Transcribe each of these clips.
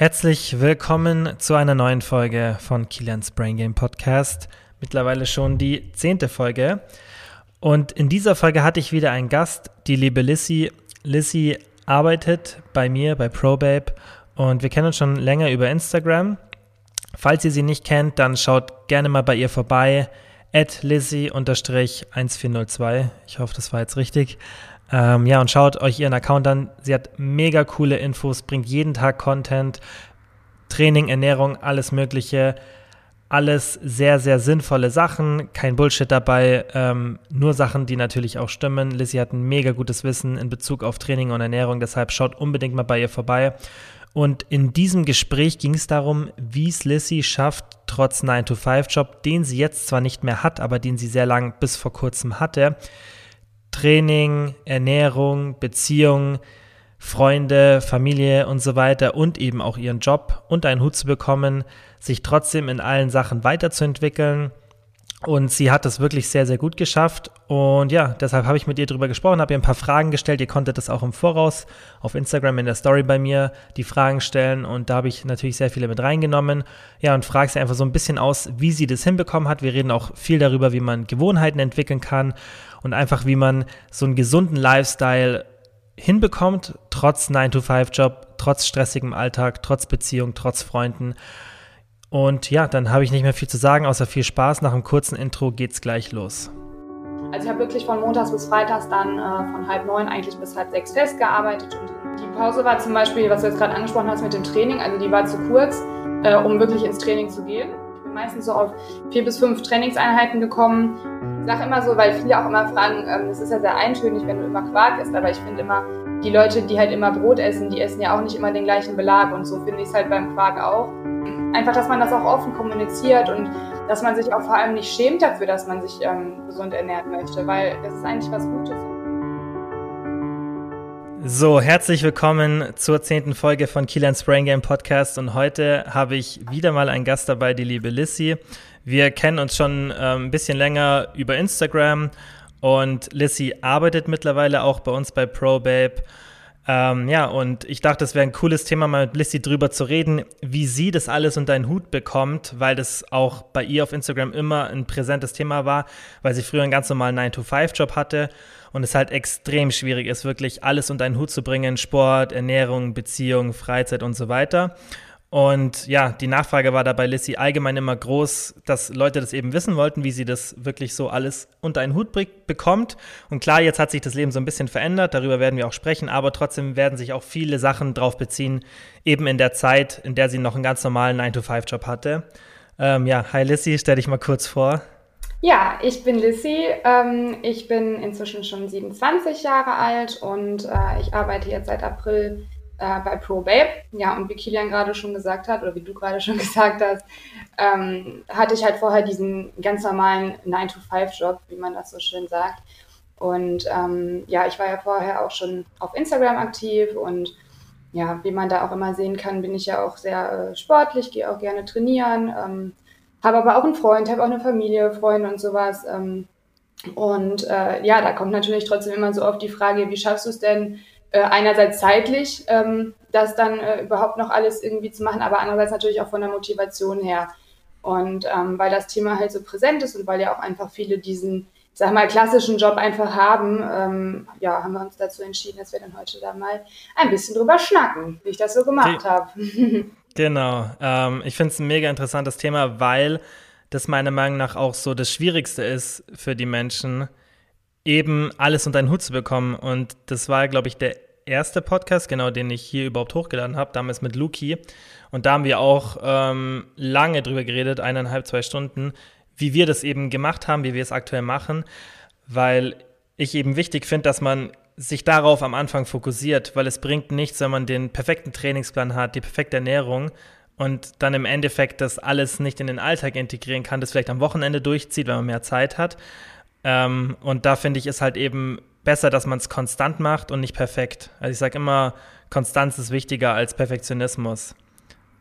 Herzlich willkommen zu einer neuen Folge von Kilians Brain Game Podcast. Mittlerweile schon die zehnte Folge. Und in dieser Folge hatte ich wieder einen Gast, die liebe Lissy. Lissy arbeitet bei mir bei ProBabe und wir kennen uns schon länger über Instagram. Falls ihr sie nicht kennt, dann schaut gerne mal bei ihr vorbei. At Lizzy-1402. Ich hoffe, das war jetzt richtig. Ähm, ja, und schaut euch ihren Account an. Sie hat mega coole Infos, bringt jeden Tag Content, Training, Ernährung, alles Mögliche. Alles sehr, sehr sinnvolle Sachen, kein Bullshit dabei, ähm, nur Sachen, die natürlich auch stimmen. Lizzie hat ein mega gutes Wissen in Bezug auf Training und Ernährung, deshalb schaut unbedingt mal bei ihr vorbei. Und in diesem Gespräch ging es darum, wie es Lissy schafft, trotz 9-to-5-Job, den sie jetzt zwar nicht mehr hat, aber den sie sehr lang bis vor kurzem hatte, Training, Ernährung, Beziehung, Freunde, Familie und so weiter und eben auch ihren Job unter einen Hut zu bekommen, sich trotzdem in allen Sachen weiterzuentwickeln. Und sie hat das wirklich sehr, sehr gut geschafft. Und ja, deshalb habe ich mit ihr drüber gesprochen, habe ihr ein paar Fragen gestellt. Ihr konntet das auch im Voraus auf Instagram in der Story bei mir die Fragen stellen. Und da habe ich natürlich sehr viele mit reingenommen. Ja, und frage sie einfach so ein bisschen aus, wie sie das hinbekommen hat. Wir reden auch viel darüber, wie man Gewohnheiten entwickeln kann und einfach, wie man so einen gesunden Lifestyle hinbekommt, trotz 9-to-5-Job, trotz stressigem Alltag, trotz Beziehung, trotz Freunden. Und ja, dann habe ich nicht mehr viel zu sagen, außer viel Spaß. Nach einem kurzen Intro geht's gleich los. Also ich habe wirklich von montags bis freitags dann äh, von halb neun eigentlich bis halb sechs festgearbeitet. Und die Pause war zum Beispiel, was du jetzt gerade angesprochen hast mit dem Training, also die war zu kurz, äh, um wirklich ins Training zu gehen. Meistens so auf vier bis fünf Trainingseinheiten gekommen. Ich sage immer so, weil viele auch immer fragen, ähm, das ist ja sehr eintönig, wenn du immer Quark isst, aber ich finde immer, die Leute, die halt immer Brot essen, die essen ja auch nicht immer den gleichen Belag und so finde ich es halt beim Quark auch einfach, dass man das auch offen kommuniziert und dass man sich auch vor allem nicht schämt dafür, dass man sich ähm, gesund ernähren möchte, weil das ist eigentlich was Gutes. So, herzlich willkommen zur zehnten Folge von Kilian's Brain Game Podcast und heute habe ich wieder mal einen Gast dabei, die liebe Lissy. Wir kennen uns schon ähm, ein bisschen länger über Instagram und Lissy arbeitet mittlerweile auch bei uns bei ProBabe ähm, ja, und ich dachte, es wäre ein cooles Thema, mal mit Lissy drüber zu reden, wie sie das alles unter einen Hut bekommt, weil das auch bei ihr auf Instagram immer ein präsentes Thema war, weil sie früher einen ganz normalen 9-to-5-Job hatte und es halt extrem schwierig ist, wirklich alles unter einen Hut zu bringen, Sport, Ernährung, Beziehung, Freizeit und so weiter. Und ja, die Nachfrage war da bei Lissy allgemein immer groß, dass Leute das eben wissen wollten, wie sie das wirklich so alles unter einen Hut bekommt. Und klar, jetzt hat sich das Leben so ein bisschen verändert, darüber werden wir auch sprechen, aber trotzdem werden sich auch viele Sachen drauf beziehen, eben in der Zeit, in der sie noch einen ganz normalen 9-to-5-Job hatte. Ähm, ja, hi Lissy, stell dich mal kurz vor. Ja, ich bin Lissy. Ähm, ich bin inzwischen schon 27 Jahre alt und äh, ich arbeite jetzt seit April äh, bei ProBabe. Ja, und wie Kilian gerade schon gesagt hat, oder wie du gerade schon gesagt hast, ähm, hatte ich halt vorher diesen ganz normalen 9-to-5-Job, wie man das so schön sagt. Und ähm, ja, ich war ja vorher auch schon auf Instagram aktiv und ja, wie man da auch immer sehen kann, bin ich ja auch sehr äh, sportlich, gehe auch gerne trainieren, ähm, habe aber auch einen Freund, habe auch eine Familie, Freunde und sowas. Ähm, und äh, ja, da kommt natürlich trotzdem immer so oft die Frage, wie schaffst du es denn, äh, einerseits zeitlich, ähm, das dann äh, überhaupt noch alles irgendwie zu machen, aber andererseits natürlich auch von der Motivation her. Und ähm, weil das Thema halt so präsent ist und weil ja auch einfach viele diesen, ich sag mal, klassischen Job einfach haben, ähm, ja, haben wir uns dazu entschieden, dass wir dann heute da mal ein bisschen drüber schnacken, wie ich das so gemacht habe. genau. Ähm, ich finde es ein mega interessantes Thema, weil das meiner Meinung nach auch so das Schwierigste ist für die Menschen, eben alles unter einen Hut zu bekommen. Und das war, glaube ich, der erste Podcast, genau, den ich hier überhaupt hochgeladen habe, damals mit Luki. Und da haben wir auch ähm, lange drüber geredet, eineinhalb, zwei Stunden, wie wir das eben gemacht haben, wie wir es aktuell machen, weil ich eben wichtig finde, dass man sich darauf am Anfang fokussiert, weil es bringt nichts, wenn man den perfekten Trainingsplan hat, die perfekte Ernährung und dann im Endeffekt das alles nicht in den Alltag integrieren kann, das vielleicht am Wochenende durchzieht, wenn man mehr Zeit hat. Ähm, und da finde ich es halt eben besser, dass man es konstant macht und nicht perfekt. Also ich sage immer, Konstanz ist wichtiger als Perfektionismus.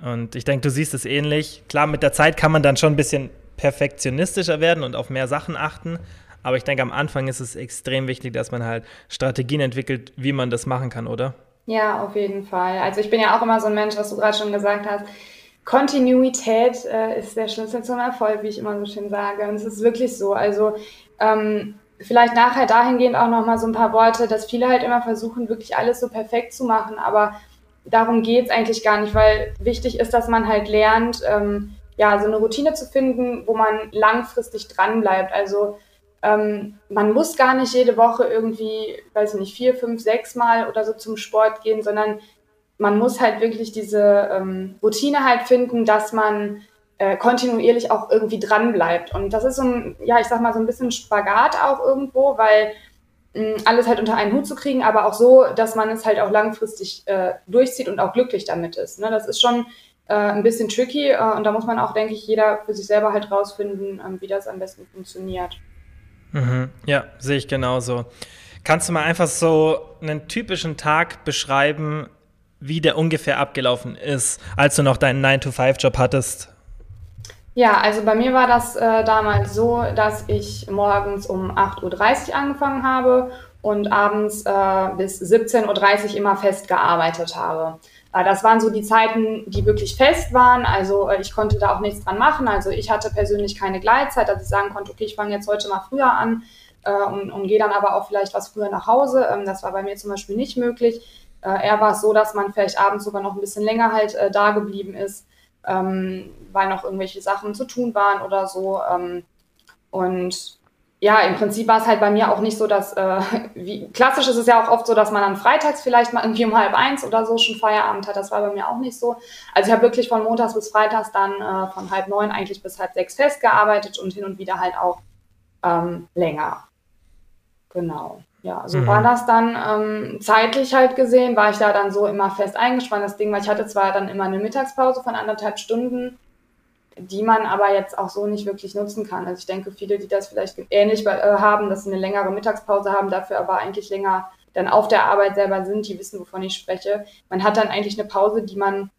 Und ich denke, du siehst es ähnlich. Klar, mit der Zeit kann man dann schon ein bisschen perfektionistischer werden und auf mehr Sachen achten. Aber ich denke, am Anfang ist es extrem wichtig, dass man halt Strategien entwickelt, wie man das machen kann, oder? Ja, auf jeden Fall. Also ich bin ja auch immer so ein Mensch, was du gerade schon gesagt hast. Kontinuität äh, ist der Schlüssel zum Erfolg, wie ich immer so schön sage. Und es ist wirklich so. Also ähm, vielleicht nachher dahingehend auch nochmal so ein paar Worte, dass viele halt immer versuchen, wirklich alles so perfekt zu machen. Aber darum geht es eigentlich gar nicht, weil wichtig ist, dass man halt lernt, ähm, ja, so eine Routine zu finden, wo man langfristig dran bleibt. Also ähm, man muss gar nicht jede Woche irgendwie, weiß ich nicht, vier, fünf, sechs Mal oder so zum Sport gehen, sondern man muss halt wirklich diese ähm, Routine halt finden, dass man äh, kontinuierlich auch irgendwie dran bleibt. Und das ist so ein, ja, ich sag mal, so ein bisschen Spagat auch irgendwo, weil mh, alles halt unter einen Hut zu kriegen, aber auch so, dass man es halt auch langfristig äh, durchzieht und auch glücklich damit ist. Ne? Das ist schon äh, ein bisschen tricky äh, und da muss man auch, denke ich, jeder für sich selber halt rausfinden, ähm, wie das am besten funktioniert. Mhm. Ja, sehe ich genauso. Kannst du mal einfach so einen typischen Tag beschreiben, wie der ungefähr abgelaufen ist, als du noch deinen 9-to-5-Job hattest? Ja, also bei mir war das äh, damals so, dass ich morgens um 8.30 Uhr angefangen habe und abends äh, bis 17.30 Uhr immer fest gearbeitet habe. Äh, das waren so die Zeiten, die wirklich fest waren. Also äh, ich konnte da auch nichts dran machen. Also ich hatte persönlich keine Gleitzeit, dass ich sagen konnte, okay, ich fange jetzt heute mal früher an äh, und, und gehe dann aber auch vielleicht was früher nach Hause. Ähm, das war bei mir zum Beispiel nicht möglich. Äh, eher war es so, dass man vielleicht abends sogar noch ein bisschen länger halt äh, da geblieben ist, ähm, weil noch irgendwelche Sachen zu tun waren oder so. Ähm, und ja, im Prinzip war es halt bei mir auch nicht so, dass, äh, wie, klassisch ist es ja auch oft so, dass man dann freitags vielleicht mal irgendwie um halb eins oder so schon Feierabend hat. Das war bei mir auch nicht so. Also ich habe wirklich von montags bis freitags dann äh, von halb neun eigentlich bis halb sechs festgearbeitet und hin und wieder halt auch ähm, länger. Genau. Ja, so mhm. war das dann ähm, zeitlich halt gesehen, war ich da dann so immer fest eingespannt. Das Ding, weil ich hatte zwar dann immer eine Mittagspause von anderthalb Stunden, die man aber jetzt auch so nicht wirklich nutzen kann. Also ich denke, viele, die das vielleicht ähnlich äh, haben, dass sie eine längere Mittagspause haben, dafür aber eigentlich länger dann auf der Arbeit selber sind, die wissen, wovon ich spreche. Man hat dann eigentlich eine Pause, die man,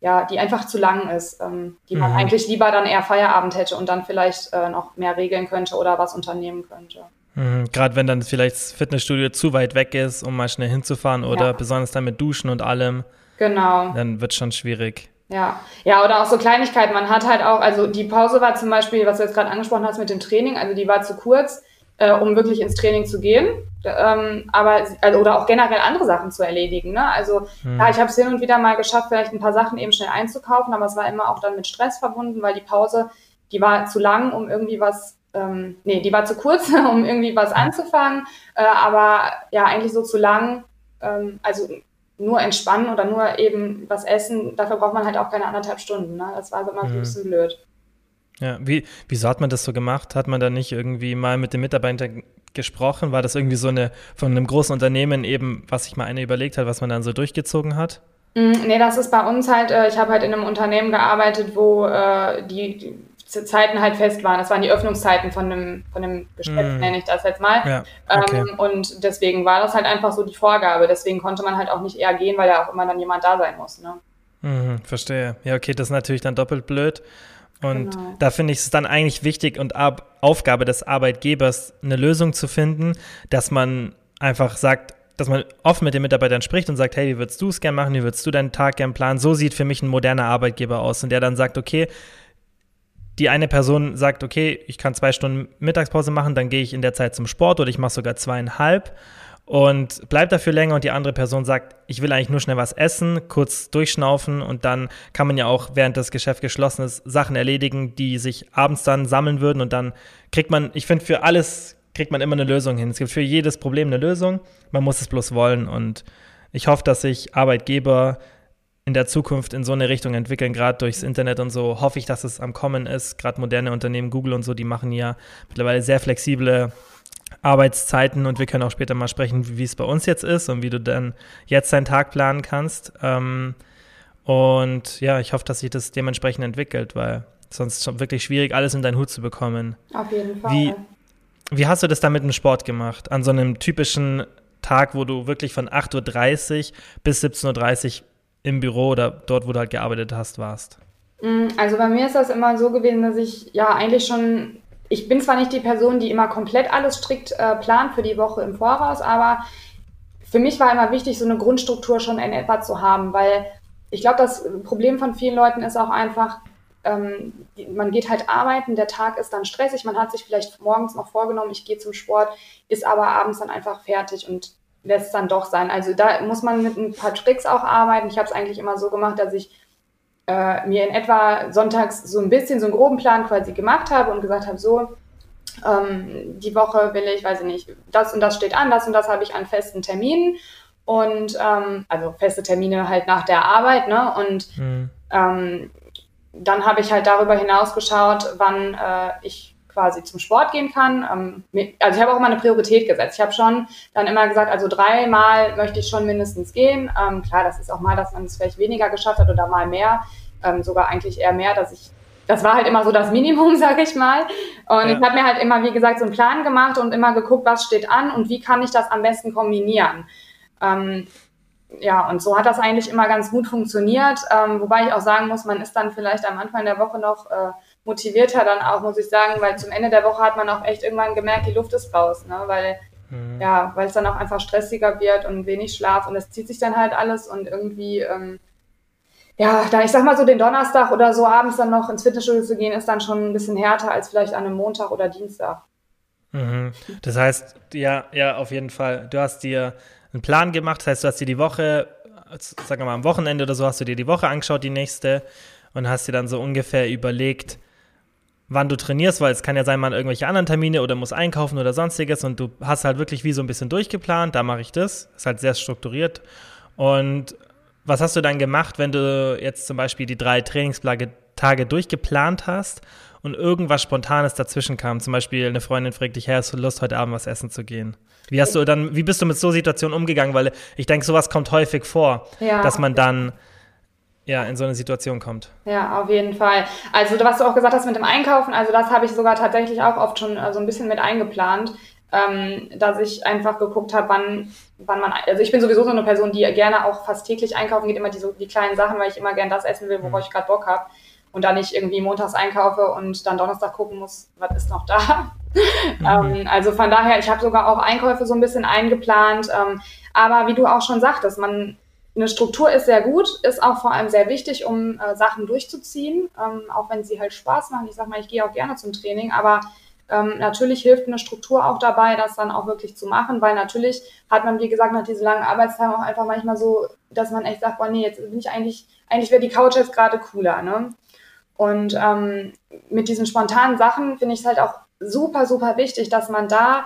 ja, die einfach zu lang ist, ähm, die man mhm. eigentlich lieber dann eher Feierabend hätte und dann vielleicht äh, noch mehr regeln könnte oder was unternehmen könnte. Mhm, Gerade wenn dann vielleicht das Fitnessstudio zu weit weg ist, um mal schnell hinzufahren oder ja. besonders dann mit Duschen und allem. Genau. Dann wird es schon schwierig. Ja, ja, oder auch so Kleinigkeiten. Man hat halt auch, also die Pause war zum Beispiel, was du jetzt gerade angesprochen hast mit dem Training, also die war zu kurz, äh, um wirklich ins Training zu gehen. Ähm, aber also, oder auch generell andere Sachen zu erledigen. Ne? Also hm. ja, ich habe es hin und wieder mal geschafft, vielleicht ein paar Sachen eben schnell einzukaufen, aber es war immer auch dann mit Stress verbunden, weil die Pause, die war zu lang, um irgendwie was ähm, nee, die war zu kurz, um irgendwie was anzufangen, äh, aber ja, eigentlich so zu lang, ähm, also nur entspannen oder nur eben was essen, dafür braucht man halt auch keine anderthalb Stunden. Ne? Das war immer mhm. ein bisschen blöd. Ja, wie, wieso hat man das so gemacht? Hat man da nicht irgendwie mal mit den Mitarbeitern gesprochen? War das irgendwie so eine von einem großen Unternehmen eben, was sich mal einer überlegt hat, was man dann so durchgezogen hat? Mm, nee, das ist bei uns halt, äh, ich habe halt in einem Unternehmen gearbeitet, wo äh, die Zeiten halt fest waren. Das waren die Öffnungszeiten von einem, von einem Geschäft, mm. nenne ich das jetzt mal. Ja, okay. ähm, und deswegen war das halt einfach so die Vorgabe. Deswegen konnte man halt auch nicht eher gehen, weil ja auch immer dann jemand da sein muss. Ne? Mhm, verstehe. Ja, okay, das ist natürlich dann doppelt blöd. Und genau. da finde ich es dann eigentlich wichtig und Ab Aufgabe des Arbeitgebers, eine Lösung zu finden, dass man einfach sagt, dass man offen mit den Mitarbeitern spricht und sagt, hey, wie würdest du es gern machen, wie würdest du deinen Tag gern planen? So sieht für mich ein moderner Arbeitgeber aus und der dann sagt, okay, die eine Person sagt, okay, ich kann zwei Stunden Mittagspause machen, dann gehe ich in der Zeit zum Sport oder ich mache sogar zweieinhalb und bleibt dafür länger und die andere Person sagt, ich will eigentlich nur schnell was essen, kurz durchschnaufen und dann kann man ja auch, während das Geschäft geschlossen ist, Sachen erledigen, die sich abends dann sammeln würden und dann kriegt man, ich finde, für alles kriegt man immer eine Lösung hin. Es gibt für jedes Problem eine Lösung, man muss es bloß wollen und ich hoffe, dass sich Arbeitgeber in der Zukunft in so eine Richtung entwickeln, gerade durchs Internet und so, hoffe ich, dass es am Kommen ist. Gerade moderne Unternehmen, Google und so, die machen ja mittlerweile sehr flexible Arbeitszeiten und wir können auch später mal sprechen, wie es bei uns jetzt ist und wie du dann jetzt deinen Tag planen kannst. Ähm, und ja, ich hoffe, dass sich das dementsprechend entwickelt, weil sonst ist es wirklich schwierig, alles in deinen Hut zu bekommen. Auf jeden Fall. Wie, wie hast du das dann mit dem Sport gemacht? An so einem typischen Tag, wo du wirklich von 8.30 Uhr bis 17.30 Uhr im Büro oder dort, wo du halt gearbeitet hast, warst? Mm, also bei mir ist das immer so gewesen, dass ich ja eigentlich schon, ich bin zwar nicht die Person, die immer komplett alles strikt äh, plant für die Woche im Voraus, aber für mich war immer wichtig, so eine Grundstruktur schon in etwa zu haben, weil ich glaube, das Problem von vielen Leuten ist auch einfach, ähm, man geht halt arbeiten, der Tag ist dann stressig, man hat sich vielleicht morgens noch vorgenommen, ich gehe zum Sport, ist aber abends dann einfach fertig und lässt es dann doch sein. Also da muss man mit ein paar Tricks auch arbeiten. Ich habe es eigentlich immer so gemacht, dass ich äh, mir in etwa sonntags so ein bisschen so einen groben Plan quasi gemacht habe und gesagt habe, so, ähm, die Woche will ich, weiß ich nicht, das und das steht an, das und das habe ich an festen Terminen und ähm, also feste Termine halt nach der Arbeit, ne? Und mhm. ähm, dann habe ich halt darüber hinaus geschaut, wann äh, ich quasi zum Sport gehen kann. Ähm, also ich habe auch immer eine Priorität gesetzt. Ich habe schon dann immer gesagt, also dreimal möchte ich schon mindestens gehen. Ähm, klar, das ist auch mal, dass man es vielleicht weniger geschafft hat oder mal mehr. Ähm, sogar eigentlich eher mehr, dass ich das war halt immer so das Minimum, sage ich mal. Und ja. ich habe mir halt immer, wie gesagt, so einen Plan gemacht und immer geguckt, was steht an und wie kann ich das am besten kombinieren. Ähm, ja, und so hat das eigentlich immer ganz gut funktioniert. Ähm, wobei ich auch sagen muss, man ist dann vielleicht am Anfang der Woche noch äh, motivierter dann auch, muss ich sagen, weil zum Ende der Woche hat man auch echt irgendwann gemerkt, die Luft ist raus, ne? weil mhm. ja, weil es dann auch einfach stressiger wird und wenig Schlaf und es zieht sich dann halt alles und irgendwie ähm, ja, da ich sag mal so den Donnerstag oder so abends dann noch ins Fitnessstudio zu gehen, ist dann schon ein bisschen härter als vielleicht an einem Montag oder Dienstag. Mhm. Das heißt, ja, ja, auf jeden Fall. Du hast dir einen Plan gemacht. Das heißt, du hast dir die Woche, sagen wir mal am Wochenende oder so, hast du dir die Woche angeschaut, die nächste, und hast dir dann so ungefähr überlegt, wann du trainierst, weil es kann ja sein, man irgendwelche anderen Termine oder muss einkaufen oder sonstiges und du hast halt wirklich wie so ein bisschen durchgeplant, da mache ich das, ist halt sehr strukturiert. Und was hast du dann gemacht, wenn du jetzt zum Beispiel die drei Trainingstage durchgeplant hast und irgendwas Spontanes dazwischen kam? Zum Beispiel eine Freundin fragt dich, hey, hast du Lust, heute Abend was essen zu gehen? Wie hast du dann, wie bist du mit so Situationen umgegangen? Weil ich denke, sowas kommt häufig vor, ja. dass man dann ja, in so eine Situation kommt. Ja, auf jeden Fall. Also, was du auch gesagt hast mit dem Einkaufen, also das habe ich sogar tatsächlich auch oft schon äh, so ein bisschen mit eingeplant, ähm, dass ich einfach geguckt habe, wann, wann man, also ich bin sowieso so eine Person, die gerne auch fast täglich einkaufen geht, immer die, so, die kleinen Sachen, weil ich immer gern das essen will, worauf mhm. ich gerade Bock habe und dann nicht irgendwie montags einkaufe und dann Donnerstag gucken muss, was ist noch da. Mhm. ähm, also von daher, ich habe sogar auch Einkäufe so ein bisschen eingeplant. Ähm, aber wie du auch schon sagtest, man eine Struktur ist sehr gut, ist auch vor allem sehr wichtig, um äh, Sachen durchzuziehen, ähm, auch wenn sie halt Spaß machen. Ich sag mal, ich gehe auch gerne zum Training, aber ähm, natürlich hilft eine Struktur auch dabei, das dann auch wirklich zu machen, weil natürlich hat man, wie gesagt, nach diesen langen Arbeitstagen auch einfach manchmal so, dass man echt sagt, boah, nee, jetzt bin ich eigentlich, eigentlich wäre die Couch jetzt gerade cooler, ne? Und ähm, mit diesen spontanen Sachen finde ich es halt auch super, super wichtig, dass man da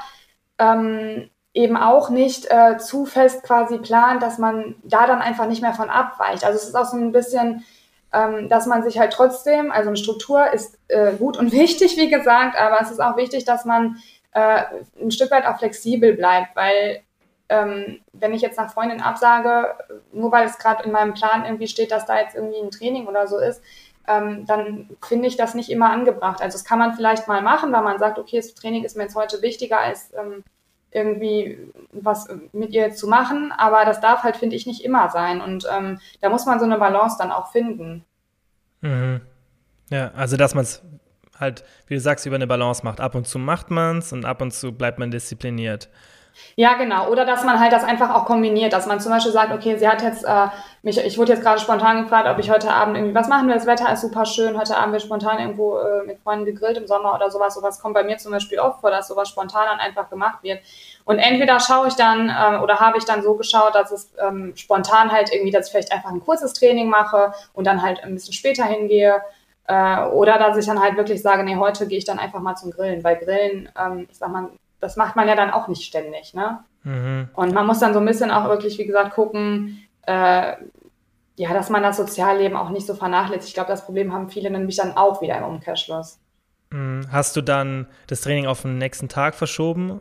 ähm, eben auch nicht äh, zu fest quasi plant, dass man da dann einfach nicht mehr von abweicht. Also es ist auch so ein bisschen, ähm, dass man sich halt trotzdem, also eine Struktur ist äh, gut und wichtig, wie gesagt, aber es ist auch wichtig, dass man äh, ein Stück weit auch flexibel bleibt, weil ähm, wenn ich jetzt nach Freundin absage, nur weil es gerade in meinem Plan irgendwie steht, dass da jetzt irgendwie ein Training oder so ist, ähm, dann finde ich das nicht immer angebracht. Also das kann man vielleicht mal machen, weil man sagt, okay, das Training ist mir jetzt heute wichtiger als ähm, irgendwie was mit ihr zu machen, aber das darf halt, finde ich, nicht immer sein. Und ähm, da muss man so eine Balance dann auch finden. Mhm. Ja, also dass man es halt, wie du sagst, über eine Balance macht. Ab und zu macht man es und ab und zu bleibt man diszipliniert. Ja, genau. Oder dass man halt das einfach auch kombiniert, dass man zum Beispiel sagt, okay, sie hat jetzt, äh, mich, ich wurde jetzt gerade spontan gefragt, ob ich heute Abend irgendwie was machen will. Das Wetter ist super schön. Heute Abend wird spontan irgendwo äh, mit Freunden gegrillt im Sommer oder sowas. Sowas kommt bei mir zum Beispiel oft vor, dass sowas spontan dann einfach gemacht wird. Und entweder schaue ich dann äh, oder habe ich dann so geschaut, dass es ähm, spontan halt irgendwie, dass ich vielleicht einfach ein kurzes Training mache und dann halt ein bisschen später hingehe. Äh, oder dass ich dann halt wirklich sage, nee, heute gehe ich dann einfach mal zum Grillen, weil Grillen, ähm, ich sag mal, das macht man ja dann auch nicht ständig, ne? Mhm. Und man muss dann so ein bisschen auch wirklich, wie gesagt, gucken, äh, ja, dass man das Sozialleben auch nicht so vernachlässigt. Ich glaube, das Problem haben viele nämlich dann auch wieder im Umkehrschluss. Mhm. Hast du dann das Training auf den nächsten Tag verschoben?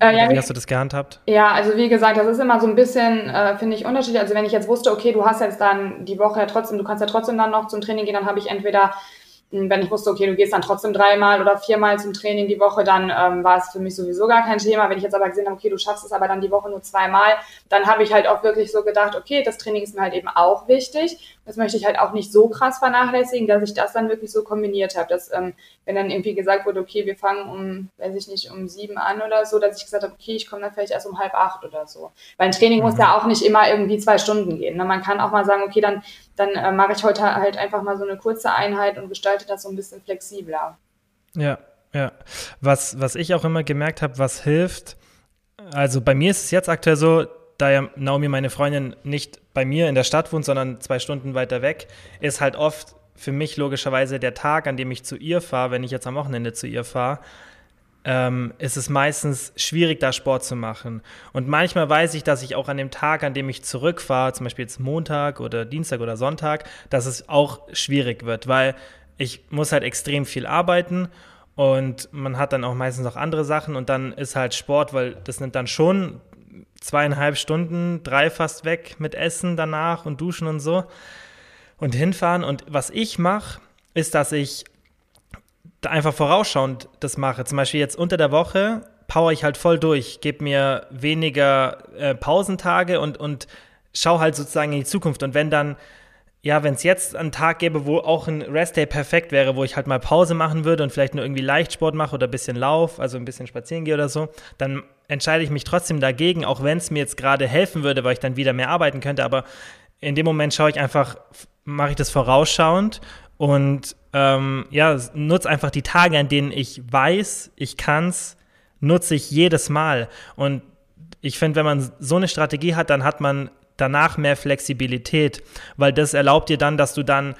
Äh, ja, wie hast du das gehandhabt? Ja, also wie gesagt, das ist immer so ein bisschen, äh, finde ich, unterschiedlich. Also wenn ich jetzt wusste, okay, du hast jetzt dann die Woche ja trotzdem, du kannst ja trotzdem dann noch zum Training gehen, dann habe ich entweder wenn ich wusste, okay, du gehst dann trotzdem dreimal oder viermal zum Training die Woche, dann ähm, war es für mich sowieso gar kein Thema. Wenn ich jetzt aber gesehen habe, okay, du schaffst es aber dann die Woche nur zweimal, dann habe ich halt auch wirklich so gedacht, okay, das Training ist mir halt eben auch wichtig. Das möchte ich halt auch nicht so krass vernachlässigen, dass ich das dann wirklich so kombiniert habe. Dass, ähm, wenn dann irgendwie gesagt wurde, okay, wir fangen um, weiß ich nicht, um sieben an oder so, dass ich gesagt habe, okay, ich komme dann vielleicht erst um halb acht oder so. Weil ein Training mhm. muss ja auch nicht immer irgendwie zwei Stunden gehen. Ne? Man kann auch mal sagen, okay, dann, dann äh, mache ich heute halt einfach mal so eine kurze Einheit und gestalte das so ein bisschen flexibler. Ja, ja. Was, was ich auch immer gemerkt habe, was hilft, also bei mir ist es jetzt aktuell so, da ja Naomi, meine Freundin, nicht bei mir in der Stadt wohnt, sondern zwei Stunden weiter weg, ist halt oft für mich logischerweise der Tag, an dem ich zu ihr fahre, wenn ich jetzt am Wochenende zu ihr fahre, ähm, ist es meistens schwierig, da Sport zu machen. Und manchmal weiß ich, dass ich auch an dem Tag, an dem ich zurückfahre, zum Beispiel jetzt Montag oder Dienstag oder Sonntag, dass es auch schwierig wird, weil ich muss halt extrem viel arbeiten und man hat dann auch meistens noch andere Sachen und dann ist halt Sport, weil das nimmt dann schon zweieinhalb Stunden, drei fast weg mit Essen danach und Duschen und so und hinfahren. Und was ich mache, ist, dass ich einfach vorausschauend das mache. Zum Beispiel jetzt unter der Woche power ich halt voll durch, gebe mir weniger äh, Pausentage und, und schaue halt sozusagen in die Zukunft. Und wenn dann ja, wenn es jetzt einen Tag gäbe, wo auch ein Restday perfekt wäre, wo ich halt mal Pause machen würde und vielleicht nur irgendwie Leichtsport mache oder ein bisschen Lauf, also ein bisschen spazieren gehe oder so, dann entscheide ich mich trotzdem dagegen, auch wenn es mir jetzt gerade helfen würde, weil ich dann wieder mehr arbeiten könnte. Aber in dem Moment schaue ich einfach, mache ich das vorausschauend und ähm, ja, nutze einfach die Tage, an denen ich weiß, ich kann es, nutze ich jedes Mal. Und ich finde, wenn man so eine Strategie hat, dann hat man danach mehr Flexibilität, weil das erlaubt dir dann, dass du dann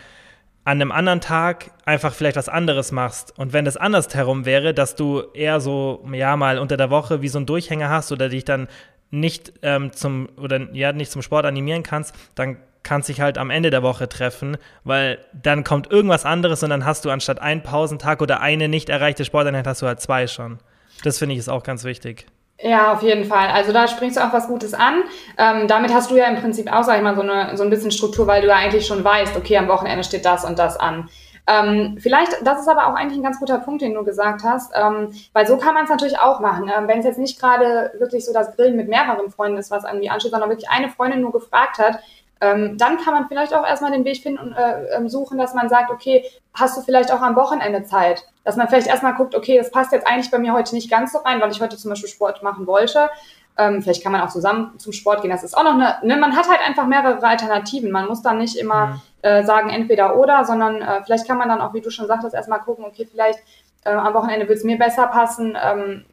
an einem anderen Tag einfach vielleicht was anderes machst. Und wenn das andersherum wäre, dass du eher so, ja, mal unter der Woche wie so ein Durchhänger hast oder dich dann nicht ähm, zum oder ja nicht zum Sport animieren kannst, dann kannst dich halt am Ende der Woche treffen, weil dann kommt irgendwas anderes und dann hast du anstatt einen Pausentag oder eine nicht erreichte Sporteinheit hast du halt zwei schon. Das finde ich ist auch ganz wichtig. Ja, auf jeden Fall. Also da springst du auch was Gutes an. Ähm, damit hast du ja im Prinzip auch, sag ich mal, so, eine, so ein bisschen Struktur, weil du ja eigentlich schon weißt, okay, am Wochenende steht das und das an. Ähm, vielleicht, das ist aber auch eigentlich ein ganz guter Punkt, den du gesagt hast, ähm, weil so kann man es natürlich auch machen. Ähm, Wenn es jetzt nicht gerade wirklich so das Grillen mit mehreren Freunden ist, was irgendwie ansteht, sondern wirklich eine Freundin nur gefragt hat, ähm, dann kann man vielleicht auch erstmal den Weg finden und äh, ähm, suchen, dass man sagt, okay, hast du vielleicht auch am Wochenende Zeit? Dass man vielleicht erstmal guckt, okay, das passt jetzt eigentlich bei mir heute nicht ganz so rein, weil ich heute zum Beispiel Sport machen wollte. Ähm, vielleicht kann man auch zusammen zum Sport gehen. Das ist auch noch eine, ne, man hat halt einfach mehrere Alternativen. Man muss dann nicht immer mhm. äh, sagen, entweder oder, sondern äh, vielleicht kann man dann auch, wie du schon sagtest, erstmal gucken, okay, vielleicht äh, am Wochenende wird es mir besser passen, ähm,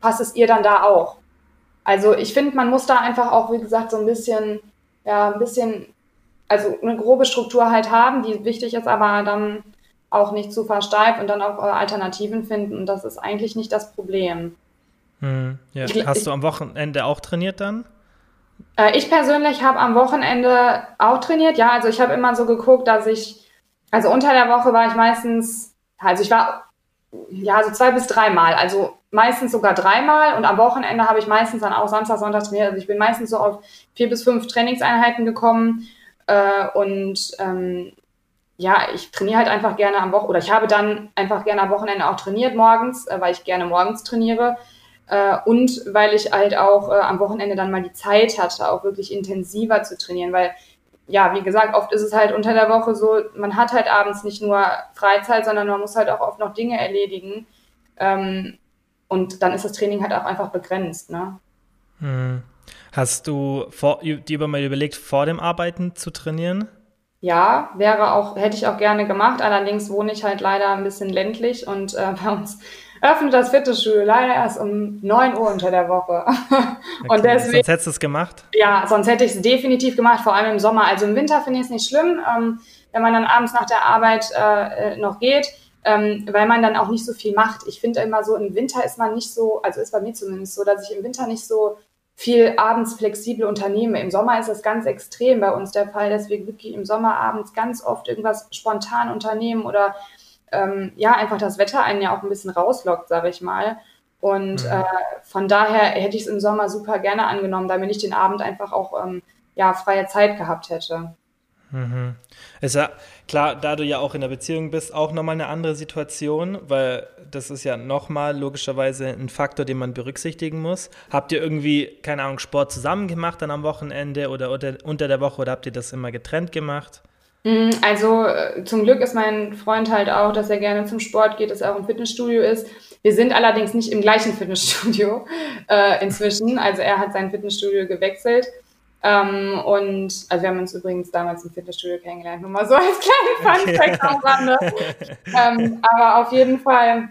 passt es ihr dann da auch? Also ich finde, man muss da einfach auch, wie gesagt, so ein bisschen ja, ein bisschen, also eine grobe Struktur halt haben, die wichtig ist, aber dann auch nicht zu versteift und dann auch äh, Alternativen finden. Und das ist eigentlich nicht das Problem. Hm, ja. ich, Hast du am Wochenende auch trainiert dann? Äh, ich persönlich habe am Wochenende auch trainiert. Ja, also ich habe immer so geguckt, dass ich, also unter der Woche war ich meistens, also ich war ja so zwei bis dreimal. Also meistens sogar dreimal und am Wochenende habe ich meistens dann auch Samstag, Sonntag trainiert. Also ich bin meistens so auf vier bis fünf Trainingseinheiten gekommen äh, und ähm, ja, ich trainiere halt einfach gerne am Wochenende oder ich habe dann einfach gerne am Wochenende auch trainiert morgens, äh, weil ich gerne morgens trainiere äh, und weil ich halt auch äh, am Wochenende dann mal die Zeit hatte, auch wirklich intensiver zu trainieren, weil ja, wie gesagt, oft ist es halt unter der Woche so, man hat halt abends nicht nur Freizeit, sondern man muss halt auch oft noch Dinge erledigen. Ähm, und dann ist das Training halt auch einfach begrenzt, ne? Hm. Hast du vor, dir mal überlegt, vor dem Arbeiten zu trainieren? Ja, wäre auch, hätte ich auch gerne gemacht. Allerdings wohne ich halt leider ein bisschen ländlich und äh, bei uns öffnet das Fitnessstudio leider erst um 9 Uhr unter der Woche. Okay. Und deswegen, sonst hättest du es gemacht? Ja, sonst hätte ich es definitiv gemacht, vor allem im Sommer. Also im Winter finde ich es nicht schlimm, ähm, wenn man dann abends nach der Arbeit äh, noch geht ähm, weil man dann auch nicht so viel macht. Ich finde immer so, im Winter ist man nicht so, also ist bei mir zumindest so, dass ich im Winter nicht so viel abends flexibel unternehme. Im Sommer ist das ganz extrem bei uns der Fall, dass wir wirklich im Sommer abends ganz oft irgendwas spontan unternehmen oder ähm, ja, einfach das Wetter einen ja auch ein bisschen rauslockt, sage ich mal. Und mhm. äh, von daher hätte ich es im Sommer super gerne angenommen, damit ich den Abend einfach auch ähm, ja, freie Zeit gehabt hätte. Mhm. Ist ja klar, da du ja auch in der Beziehung bist, auch nochmal eine andere Situation, weil das ist ja nochmal logischerweise ein Faktor, den man berücksichtigen muss. Habt ihr irgendwie, keine Ahnung, Sport zusammen gemacht dann am Wochenende oder unter, unter der Woche oder habt ihr das immer getrennt gemacht? Mm, also äh, zum Glück ist mein Freund halt auch, dass er gerne zum Sport geht, dass er auch im Fitnessstudio ist. Wir sind allerdings nicht im gleichen Fitnessstudio äh, inzwischen. Also er hat sein Fitnessstudio gewechselt. Ähm, und also wir haben uns übrigens damals im Fitnessstudio kennengelernt, nur mal so als kleinen Funfact am Rande. ähm, aber auf jeden Fall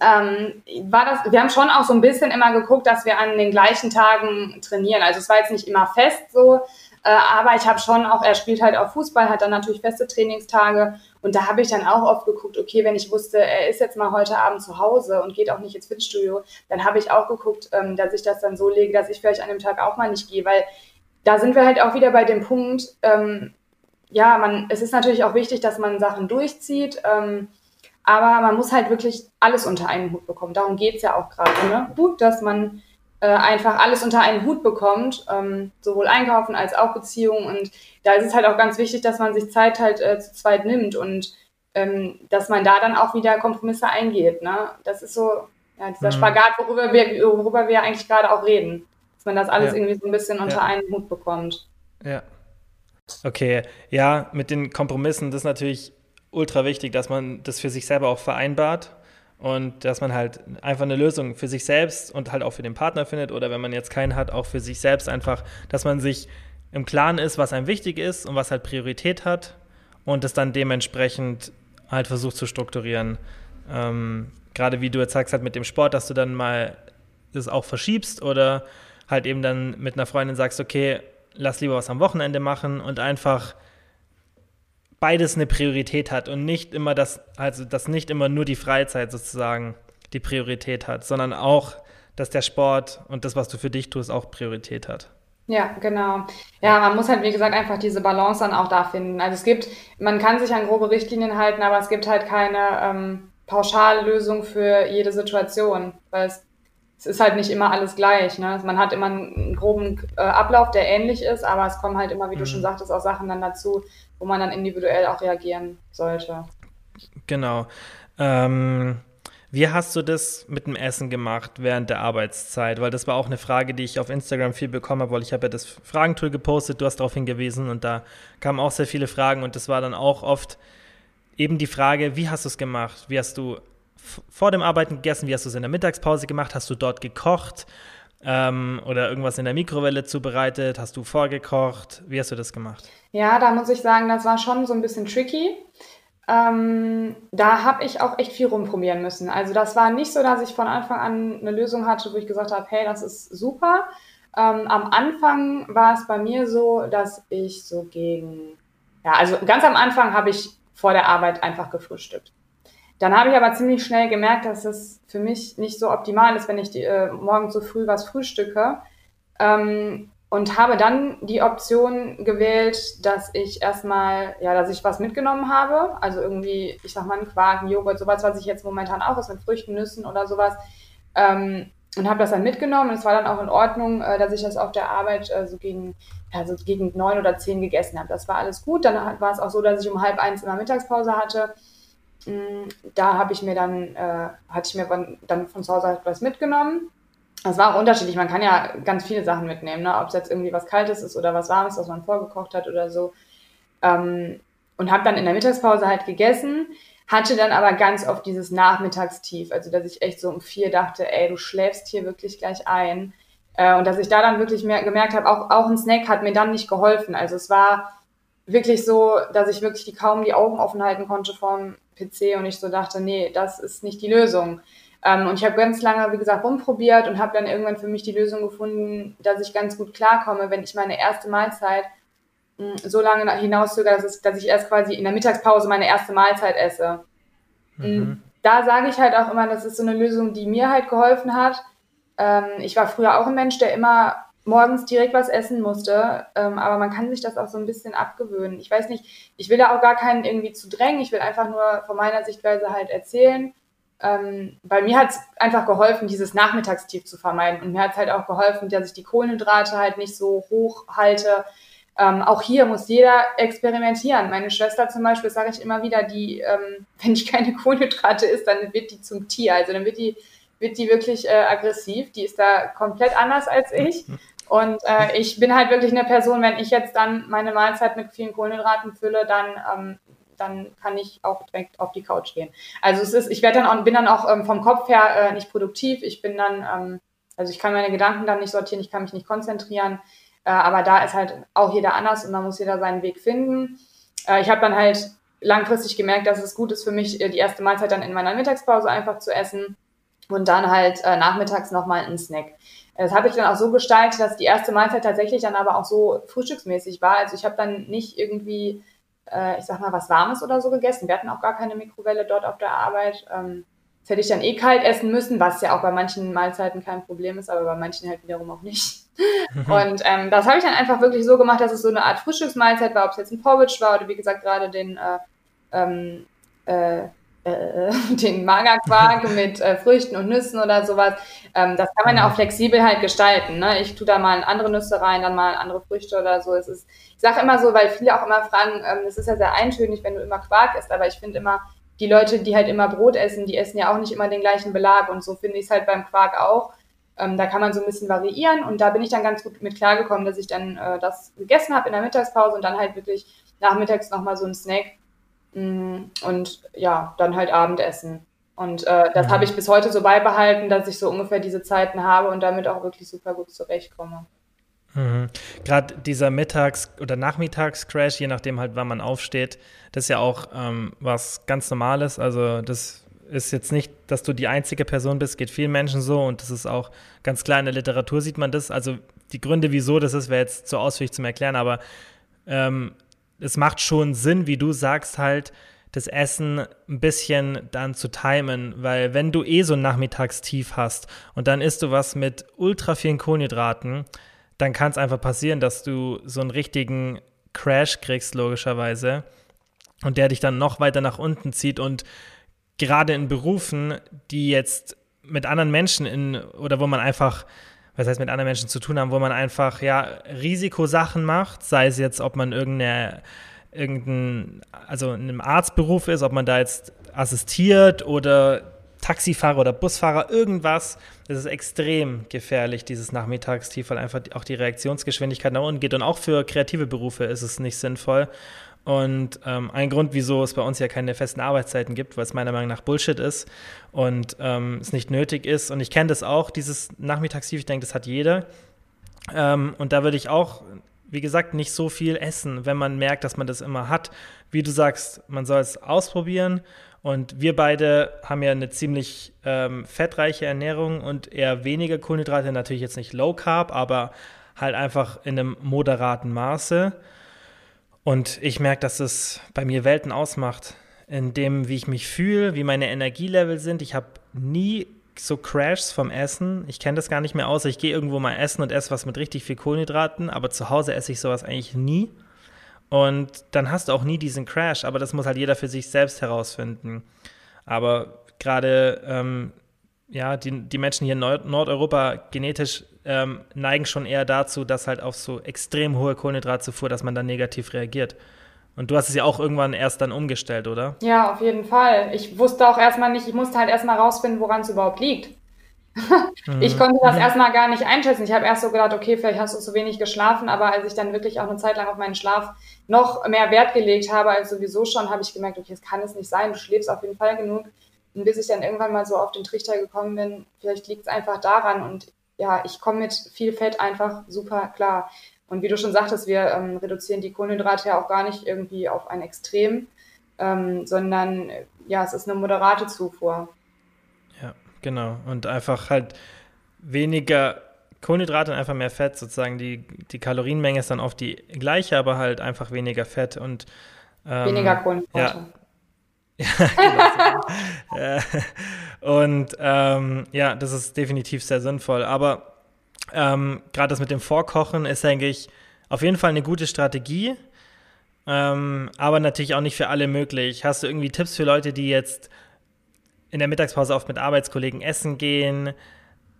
ähm, war das, wir haben schon auch so ein bisschen immer geguckt, dass wir an den gleichen Tagen trainieren. Also es war jetzt nicht immer fest so, äh, aber ich habe schon auch, er spielt halt auch Fußball, hat dann natürlich feste Trainingstage und da habe ich dann auch oft geguckt, okay, wenn ich wusste, er ist jetzt mal heute Abend zu Hause und geht auch nicht ins Fitnessstudio, dann habe ich auch geguckt, ähm, dass ich das dann so lege, dass ich vielleicht an dem Tag auch mal nicht gehe, weil da sind wir halt auch wieder bei dem Punkt, ähm, ja, man, es ist natürlich auch wichtig, dass man Sachen durchzieht, ähm, aber man muss halt wirklich alles unter einen Hut bekommen. Darum geht es ja auch gerade, ne? Gut, dass man äh, einfach alles unter einen Hut bekommt, ähm, sowohl Einkaufen als auch Beziehungen. Und da ist es halt auch ganz wichtig, dass man sich Zeit halt äh, zu zweit nimmt und ähm, dass man da dann auch wieder Kompromisse eingeht. Ne? Das ist so ja, dieser mhm. Spagat, worüber wir, worüber wir eigentlich gerade auch reden. Dass man das alles ja. irgendwie so ein bisschen unter ja. einen Hut bekommt. Ja. Okay, ja, mit den Kompromissen, das ist natürlich ultra wichtig, dass man das für sich selber auch vereinbart und dass man halt einfach eine Lösung für sich selbst und halt auch für den Partner findet oder wenn man jetzt keinen hat, auch für sich selbst einfach, dass man sich im Klaren ist, was einem wichtig ist und was halt Priorität hat und es dann dementsprechend halt versucht zu strukturieren. Ähm, Gerade wie du jetzt sagst, halt mit dem Sport, dass du dann mal das auch verschiebst oder halt eben dann mit einer Freundin sagst, okay, lass lieber was am Wochenende machen und einfach beides eine Priorität hat und nicht immer das, also dass nicht immer nur die Freizeit sozusagen die Priorität hat, sondern auch, dass der Sport und das, was du für dich tust, auch Priorität hat. Ja, genau. Ja, man muss halt, wie gesagt, einfach diese Balance dann auch da finden. Also es gibt, man kann sich an grobe Richtlinien halten, aber es gibt halt keine ähm, Pauschallösung für jede Situation, weil es, es ist halt nicht immer alles gleich. Ne? Man hat immer einen groben äh, Ablauf, der ähnlich ist, aber es kommen halt immer, wie mhm. du schon sagtest, auch Sachen dann dazu, wo man dann individuell auch reagieren sollte. Genau. Ähm, wie hast du das mit dem Essen gemacht während der Arbeitszeit? Weil das war auch eine Frage, die ich auf Instagram viel bekommen habe, weil ich habe ja das Fragentool gepostet, du hast darauf hingewiesen und da kamen auch sehr viele Fragen und das war dann auch oft eben die Frage, wie hast du es gemacht? Wie hast du vor dem Arbeiten gegessen? Wie hast du es in der Mittagspause gemacht? Hast du dort gekocht? ähm, oder irgendwas in der Mikrowelle zubereitet? Hast du vorgekocht? Wie hast du das gemacht? Ja, da muss ich sagen, das war schon so ein bisschen tricky. Ähm, da habe ich auch echt viel rumprobieren müssen. Also das war nicht so, dass ich von Anfang an eine Lösung hatte, wo ich gesagt habe, hey, das ist super. Ähm, am Anfang war es bei mir so, dass ich so gegen, ja, also ganz am Anfang habe ich vor der Arbeit einfach gefrühstückt. Dann habe ich aber ziemlich schnell gemerkt, dass es für mich nicht so optimal ist, wenn ich die, äh, morgens so früh was frühstücke. Ähm, und habe dann die Option gewählt, dass ich erstmal, ja, dass ich was mitgenommen habe. Also irgendwie, ich sag mal, einen Quark, Joghurt, sowas, was ich jetzt momentan auch ist mit Früchten, Nüssen oder sowas. Ähm, und habe das dann mitgenommen. Und es war dann auch in Ordnung, äh, dass ich das auf der Arbeit äh, so gegen, ja, so gegen neun oder zehn gegessen habe. Das war alles gut. Dann war es auch so, dass ich um halb eins immer Mittagspause hatte. Mm, da habe ich mir dann, äh, hatte ich mir dann von zu Hause etwas mitgenommen. Das war auch unterschiedlich. Man kann ja ganz viele Sachen mitnehmen, ne? ob es jetzt irgendwie was Kaltes ist oder was Warmes, was man vorgekocht hat oder so. Ähm, und habe dann in der Mittagspause halt gegessen, hatte dann aber ganz oft dieses Nachmittagstief, also dass ich echt so um vier dachte, ey, du schläfst hier wirklich gleich ein. Äh, und dass ich da dann wirklich mehr, gemerkt habe, auch, auch ein Snack hat mir dann nicht geholfen. Also es war wirklich so, dass ich wirklich kaum die Augen offen halten konnte vom PC und ich so dachte, nee, das ist nicht die Lösung. Ähm, und ich habe ganz lange, wie gesagt, rumprobiert und habe dann irgendwann für mich die Lösung gefunden, dass ich ganz gut klarkomme, wenn ich meine erste Mahlzeit mh, hm, so lange hinauszögere, dass, dass ich erst quasi in der Mittagspause meine erste Mahlzeit esse. Mhm. Hm, da sage ich halt auch immer, das ist so eine Lösung, die mir halt geholfen hat. Ähm, ich war früher auch ein Mensch, der immer morgens direkt was essen musste. Ähm, aber man kann sich das auch so ein bisschen abgewöhnen. Ich weiß nicht, ich will da auch gar keinen irgendwie zu drängen. Ich will einfach nur von meiner Sichtweise halt erzählen. Ähm, weil mir hat es einfach geholfen, dieses Nachmittagstief zu vermeiden. Und mir hat es halt auch geholfen, dass ich die Kohlenhydrate halt nicht so hoch halte. ähm, auch hier muss jeder experimentieren. Meine Schwester zum Beispiel, sage ich immer wieder, die, ähm, wenn ich keine Kohlenhydrate isst, dann wird die zum Tier. Also dann wird die, wird die wirklich äh, aggressiv. Die ist da komplett anders als ich. Und äh, ich bin halt wirklich eine Person, wenn ich jetzt dann meine Mahlzeit mit vielen Kohlenhydraten fülle, dann, ähm, dann kann ich auch direkt auf die Couch gehen. Also es ist, ich werde dann auch, bin dann auch ähm, vom Kopf her äh, nicht produktiv. Ich bin dann, ähm, also ich kann meine Gedanken dann nicht sortieren, ich kann mich nicht konzentrieren. Äh, aber da ist halt auch jeder anders und da muss jeder seinen Weg finden. Äh, ich habe dann halt langfristig gemerkt, dass es gut ist für mich, äh, die erste Mahlzeit dann in meiner Mittagspause einfach zu essen und dann halt äh, nachmittags nochmal einen Snack. Das habe ich dann auch so gestaltet, dass die erste Mahlzeit tatsächlich dann aber auch so frühstücksmäßig war. Also ich habe dann nicht irgendwie, äh, ich sag mal, was Warmes oder so gegessen. Wir hatten auch gar keine Mikrowelle dort auf der Arbeit. Ähm, das hätte ich dann eh kalt essen müssen, was ja auch bei manchen Mahlzeiten kein Problem ist, aber bei manchen halt wiederum auch nicht. Und ähm, das habe ich dann einfach wirklich so gemacht, dass es so eine Art Frühstücksmahlzeit war, ob es jetzt ein Porridge war oder wie gesagt gerade den äh, ähm, äh, äh, den Magerquark mit äh, Früchten und Nüssen oder sowas. Ähm, das kann man ja auch mhm. flexibel halt gestalten. Ne? Ich tue da mal andere Nüsse rein, dann mal andere Früchte oder so. Es ist, ich sage immer so, weil viele auch immer fragen, ähm, es ist ja sehr eintönig, wenn du immer Quark isst, aber ich finde immer, die Leute, die halt immer Brot essen, die essen ja auch nicht immer den gleichen Belag und so finde ich es halt beim Quark auch. Ähm, da kann man so ein bisschen variieren und da bin ich dann ganz gut mit klargekommen, dass ich dann äh, das gegessen habe in der Mittagspause und dann halt wirklich nachmittags nochmal so ein Snack und ja, dann halt Abendessen. Und äh, das mhm. habe ich bis heute so beibehalten, dass ich so ungefähr diese Zeiten habe und damit auch wirklich super gut zurechtkomme. Mhm. Gerade dieser Mittags- oder Nachmittagscrash, je nachdem halt, wann man aufsteht, das ist ja auch ähm, was ganz Normales. Also das ist jetzt nicht, dass du die einzige Person bist, geht vielen Menschen so und das ist auch ganz klar in der Literatur sieht man das. Also die Gründe, wieso das ist, wäre jetzt zu ausführlich zum Erklären, aber ähm, es macht schon Sinn, wie du sagst, halt, das Essen ein bisschen dann zu timen, weil wenn du eh so ein Nachmittagstief hast und dann isst du was mit ultra vielen Kohlenhydraten, dann kann es einfach passieren, dass du so einen richtigen Crash kriegst, logischerweise, und der dich dann noch weiter nach unten zieht und gerade in Berufen, die jetzt mit anderen Menschen in oder wo man einfach was heißt mit anderen Menschen zu tun haben, wo man einfach ja Risikosachen macht, sei es jetzt, ob man irgendeine irgendein, also in einem Arztberuf ist, ob man da jetzt assistiert oder Taxifahrer oder Busfahrer, irgendwas. Das ist extrem gefährlich, dieses Nachmittagstief, weil einfach auch die Reaktionsgeschwindigkeit nach unten geht. Und auch für kreative Berufe ist es nicht sinnvoll. Und ähm, ein Grund, wieso es bei uns ja keine festen Arbeitszeiten gibt, weil es meiner Meinung nach Bullshit ist und ähm, es nicht nötig ist. Und ich kenne das auch, dieses Nachmittagstief, ich denke, das hat jeder. Ähm, und da würde ich auch, wie gesagt, nicht so viel essen, wenn man merkt, dass man das immer hat. Wie du sagst, man soll es ausprobieren. Und wir beide haben ja eine ziemlich ähm, fettreiche Ernährung und eher weniger Kohlenhydrate, natürlich jetzt nicht Low Carb, aber halt einfach in einem moderaten Maße. Und ich merke, dass es bei mir Welten ausmacht, in dem, wie ich mich fühle, wie meine Energielevel sind. Ich habe nie so Crashs vom Essen. Ich kenne das gar nicht mehr aus. Ich gehe irgendwo mal essen und esse was mit richtig viel Kohlenhydraten, aber zu Hause esse ich sowas eigentlich nie. Und dann hast du auch nie diesen Crash, aber das muss halt jeder für sich selbst herausfinden. Aber gerade ähm, ja, die, die Menschen hier in Nord Nordeuropa genetisch ähm, neigen schon eher dazu, dass halt auf so extrem hohe Kohlenhydratzufuhr, dass man dann negativ reagiert. Und du hast es ja auch irgendwann erst dann umgestellt, oder? Ja, auf jeden Fall. Ich wusste auch erstmal nicht, ich musste halt erstmal rausfinden, woran es überhaupt liegt. ich konnte das mhm. erstmal gar nicht einschätzen. Ich habe erst so gedacht, okay, vielleicht hast du zu wenig geschlafen, aber als ich dann wirklich auch eine Zeit lang auf meinen Schlaf noch mehr Wert gelegt habe als sowieso schon, habe ich gemerkt, okay, das kann es nicht sein. Du schläfst auf jeden Fall genug. Und bis ich dann irgendwann mal so auf den Trichter gekommen bin, vielleicht liegt es einfach daran und ja, ich komme mit viel Fett einfach super klar. Und wie du schon sagtest, wir ähm, reduzieren die Kohlenhydrate ja auch gar nicht irgendwie auf ein Extrem, ähm, sondern ja, es ist eine moderate Zufuhr. Ja, genau. Und einfach halt weniger Kohlenhydrate und einfach mehr Fett sozusagen. Die, die Kalorienmenge ist dann oft die gleiche, aber halt einfach weniger Fett und ähm, weniger Kohlenhydrate. Ja, ja, genau. und ähm, ja, das ist definitiv sehr sinnvoll. Aber ähm, gerade das mit dem Vorkochen ist, denke ich, auf jeden Fall eine gute Strategie. Ähm, aber natürlich auch nicht für alle möglich. Hast du irgendwie Tipps für Leute, die jetzt in der Mittagspause oft mit Arbeitskollegen essen gehen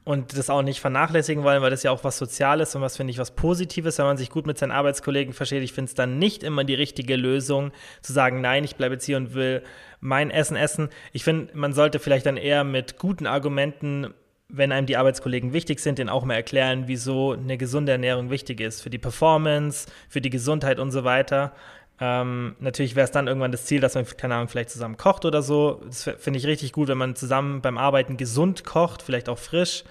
und das auch nicht vernachlässigen wollen, weil das ja auch was Soziales und was finde ich was Positives, wenn man sich gut mit seinen Arbeitskollegen versteht. Ich finde es dann nicht immer die richtige Lösung, zu sagen, nein, ich bleibe jetzt hier und will mein Essen essen. Ich finde, man sollte vielleicht dann eher mit guten Argumenten, wenn einem die Arbeitskollegen wichtig sind, denen auch mal erklären, wieso eine gesunde Ernährung wichtig ist für die Performance, für die Gesundheit und so weiter. Ähm, natürlich wäre es dann irgendwann das Ziel, dass man, keine Ahnung, vielleicht zusammen kocht oder so. Das finde ich richtig gut, wenn man zusammen beim Arbeiten gesund kocht, vielleicht auch frisch.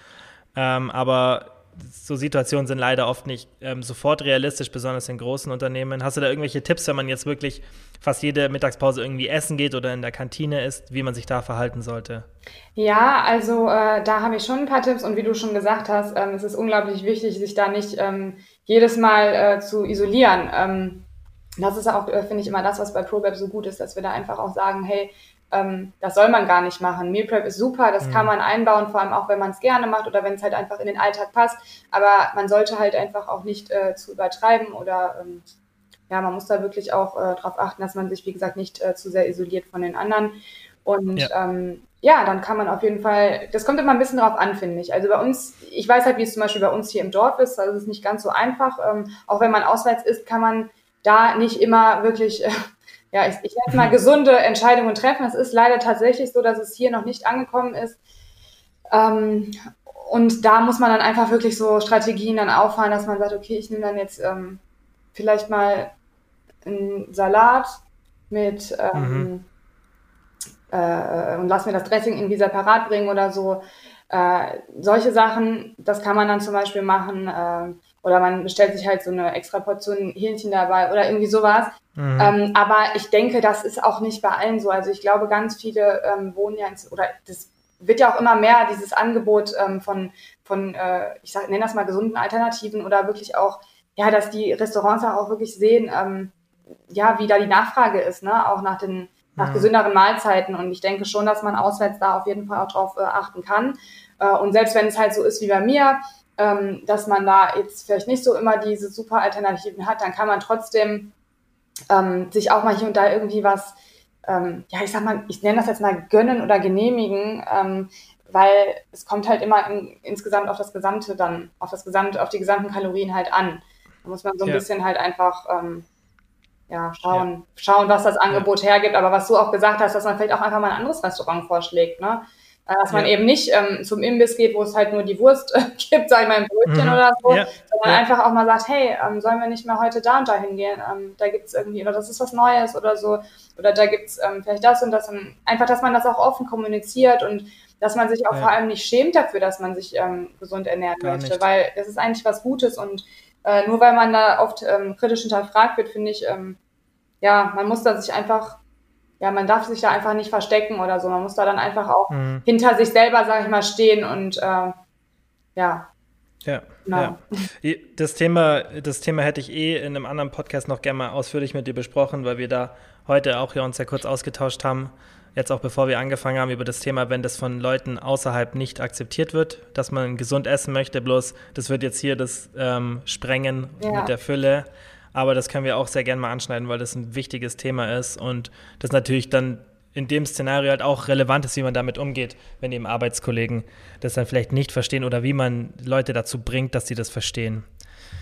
Ähm, aber so Situationen sind leider oft nicht ähm, sofort realistisch, besonders in großen Unternehmen. Hast du da irgendwelche Tipps, wenn man jetzt wirklich fast jede Mittagspause irgendwie essen geht oder in der Kantine ist, wie man sich da verhalten sollte? Ja, also äh, da habe ich schon ein paar Tipps und wie du schon gesagt hast, ähm, es ist unglaublich wichtig, sich da nicht ähm, jedes Mal äh, zu isolieren. Das ist auch, äh, finde ich, immer das, was bei ProBab so gut ist, dass wir da einfach auch sagen, hey, ähm, das soll man gar nicht machen. Meal Prep ist super, das mhm. kann man einbauen, vor allem auch, wenn man es gerne macht oder wenn es halt einfach in den Alltag passt. Aber man sollte halt einfach auch nicht äh, zu übertreiben oder ähm, ja, man muss da wirklich auch äh, darauf achten, dass man sich, wie gesagt, nicht äh, zu sehr isoliert von den anderen. Und ja. Ähm, ja, dann kann man auf jeden Fall, das kommt immer ein bisschen drauf an, finde ich. Also bei uns, ich weiß halt, wie es zum Beispiel bei uns hier im Dorf ist, also es ist nicht ganz so einfach. Ähm, auch wenn man auswärts ist, kann man da nicht immer wirklich, äh, ja, ich, ich nenne mal gesunde Entscheidungen treffen. Es ist leider tatsächlich so, dass es hier noch nicht angekommen ist. Ähm, und da muss man dann einfach wirklich so Strategien dann auffahren, dass man sagt, okay, ich nehme dann jetzt ähm, vielleicht mal einen Salat mit ähm, mhm. äh, und lass mir das Dressing irgendwie separat bringen oder so. Äh, solche Sachen, das kann man dann zum Beispiel machen. Äh, oder man bestellt sich halt so eine extra Portion Hähnchen dabei oder irgendwie sowas. Mhm. Ähm, aber ich denke, das ist auch nicht bei allen so. Also ich glaube, ganz viele ähm, wohnen ja ins, oder das wird ja auch immer mehr, dieses Angebot ähm, von, von äh, ich sag, nenne das mal gesunden Alternativen oder wirklich auch, ja, dass die Restaurants auch wirklich sehen, ähm, ja, wie da die Nachfrage ist, ne, auch nach den, nach mhm. gesünderen Mahlzeiten. Und ich denke schon, dass man auswärts da auf jeden Fall auch drauf äh, achten kann. Äh, und selbst wenn es halt so ist wie bei mir, ähm, dass man da jetzt vielleicht nicht so immer diese super Alternativen hat, dann kann man trotzdem ähm, sich auch mal hier und da irgendwie was, ähm, ja, ich sag mal, ich nenne das jetzt mal gönnen oder genehmigen, ähm, weil es kommt halt immer in, insgesamt auf das Gesamte dann, auf das Gesamte, auf die gesamten Kalorien halt an. Da muss man so ein ja. bisschen halt einfach ähm, ja, schauen, ja. schauen, was das Angebot ja. hergibt. Aber was du auch gesagt hast, dass man vielleicht auch einfach mal ein anderes Restaurant vorschlägt, ne? Äh, dass man ja. eben nicht ähm, zum Imbiss geht, wo es halt nur die Wurst äh, gibt, ich mal, ein Brötchen mhm. oder so, ja. sondern ja. einfach auch mal sagt, hey, ähm, sollen wir nicht mehr heute da und da hingehen? Ähm, da gibt's irgendwie, oder das ist was Neues oder so, oder da gibt's ähm, vielleicht das und das. Und einfach, dass man das auch offen kommuniziert und dass man sich auch vor allem nicht schämt dafür, dass man sich ähm, gesund ernähren Gar möchte, nicht. weil das ist eigentlich was Gutes und äh, nur weil man da oft ähm, kritisch hinterfragt wird, finde ich, ähm, ja, man muss da sich einfach ja, man darf sich da einfach nicht verstecken oder so. Man muss da dann einfach auch mhm. hinter sich selber, sag ich mal, stehen und äh, ja. Ja, genau. ja. Das Thema, das Thema hätte ich eh in einem anderen Podcast noch gerne mal ausführlich mit dir besprochen, weil wir da heute auch ja uns ja kurz ausgetauscht haben, jetzt auch bevor wir angefangen haben, über das Thema, wenn das von Leuten außerhalb nicht akzeptiert wird, dass man gesund essen möchte, bloß das wird jetzt hier das ähm, sprengen ja. mit der Fülle. Aber das können wir auch sehr gerne mal anschneiden, weil das ein wichtiges Thema ist und das natürlich dann in dem Szenario halt auch relevant ist, wie man damit umgeht, wenn eben Arbeitskollegen das dann vielleicht nicht verstehen oder wie man Leute dazu bringt, dass sie das verstehen.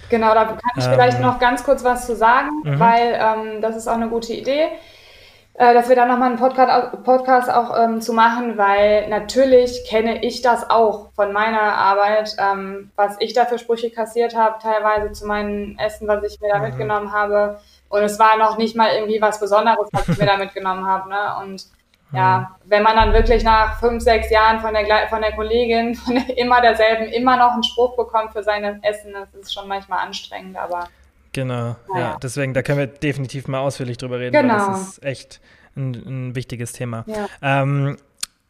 Genau, da kann ich ähm, vielleicht noch ganz kurz was zu sagen, mhm. weil ähm, das ist auch eine gute Idee dass wir da nochmal einen Podcast, Podcast auch ähm, zu machen, weil natürlich kenne ich das auch von meiner Arbeit, ähm, was ich da für Sprüche kassiert habe, teilweise zu meinem Essen, was ich mir da mhm. mitgenommen habe. Und es war noch nicht mal irgendwie was Besonderes, was ich mir da mitgenommen habe. Ne? Und ja, mhm. wenn man dann wirklich nach fünf, sechs Jahren von der, von der Kollegin, von der, immer derselben, immer noch einen Spruch bekommt für sein Essen, das ist schon manchmal anstrengend, aber Genau, naja. ja. Deswegen, da können wir definitiv mal ausführlich drüber reden, genau. weil das ist echt ein, ein wichtiges Thema. Ja. Ähm,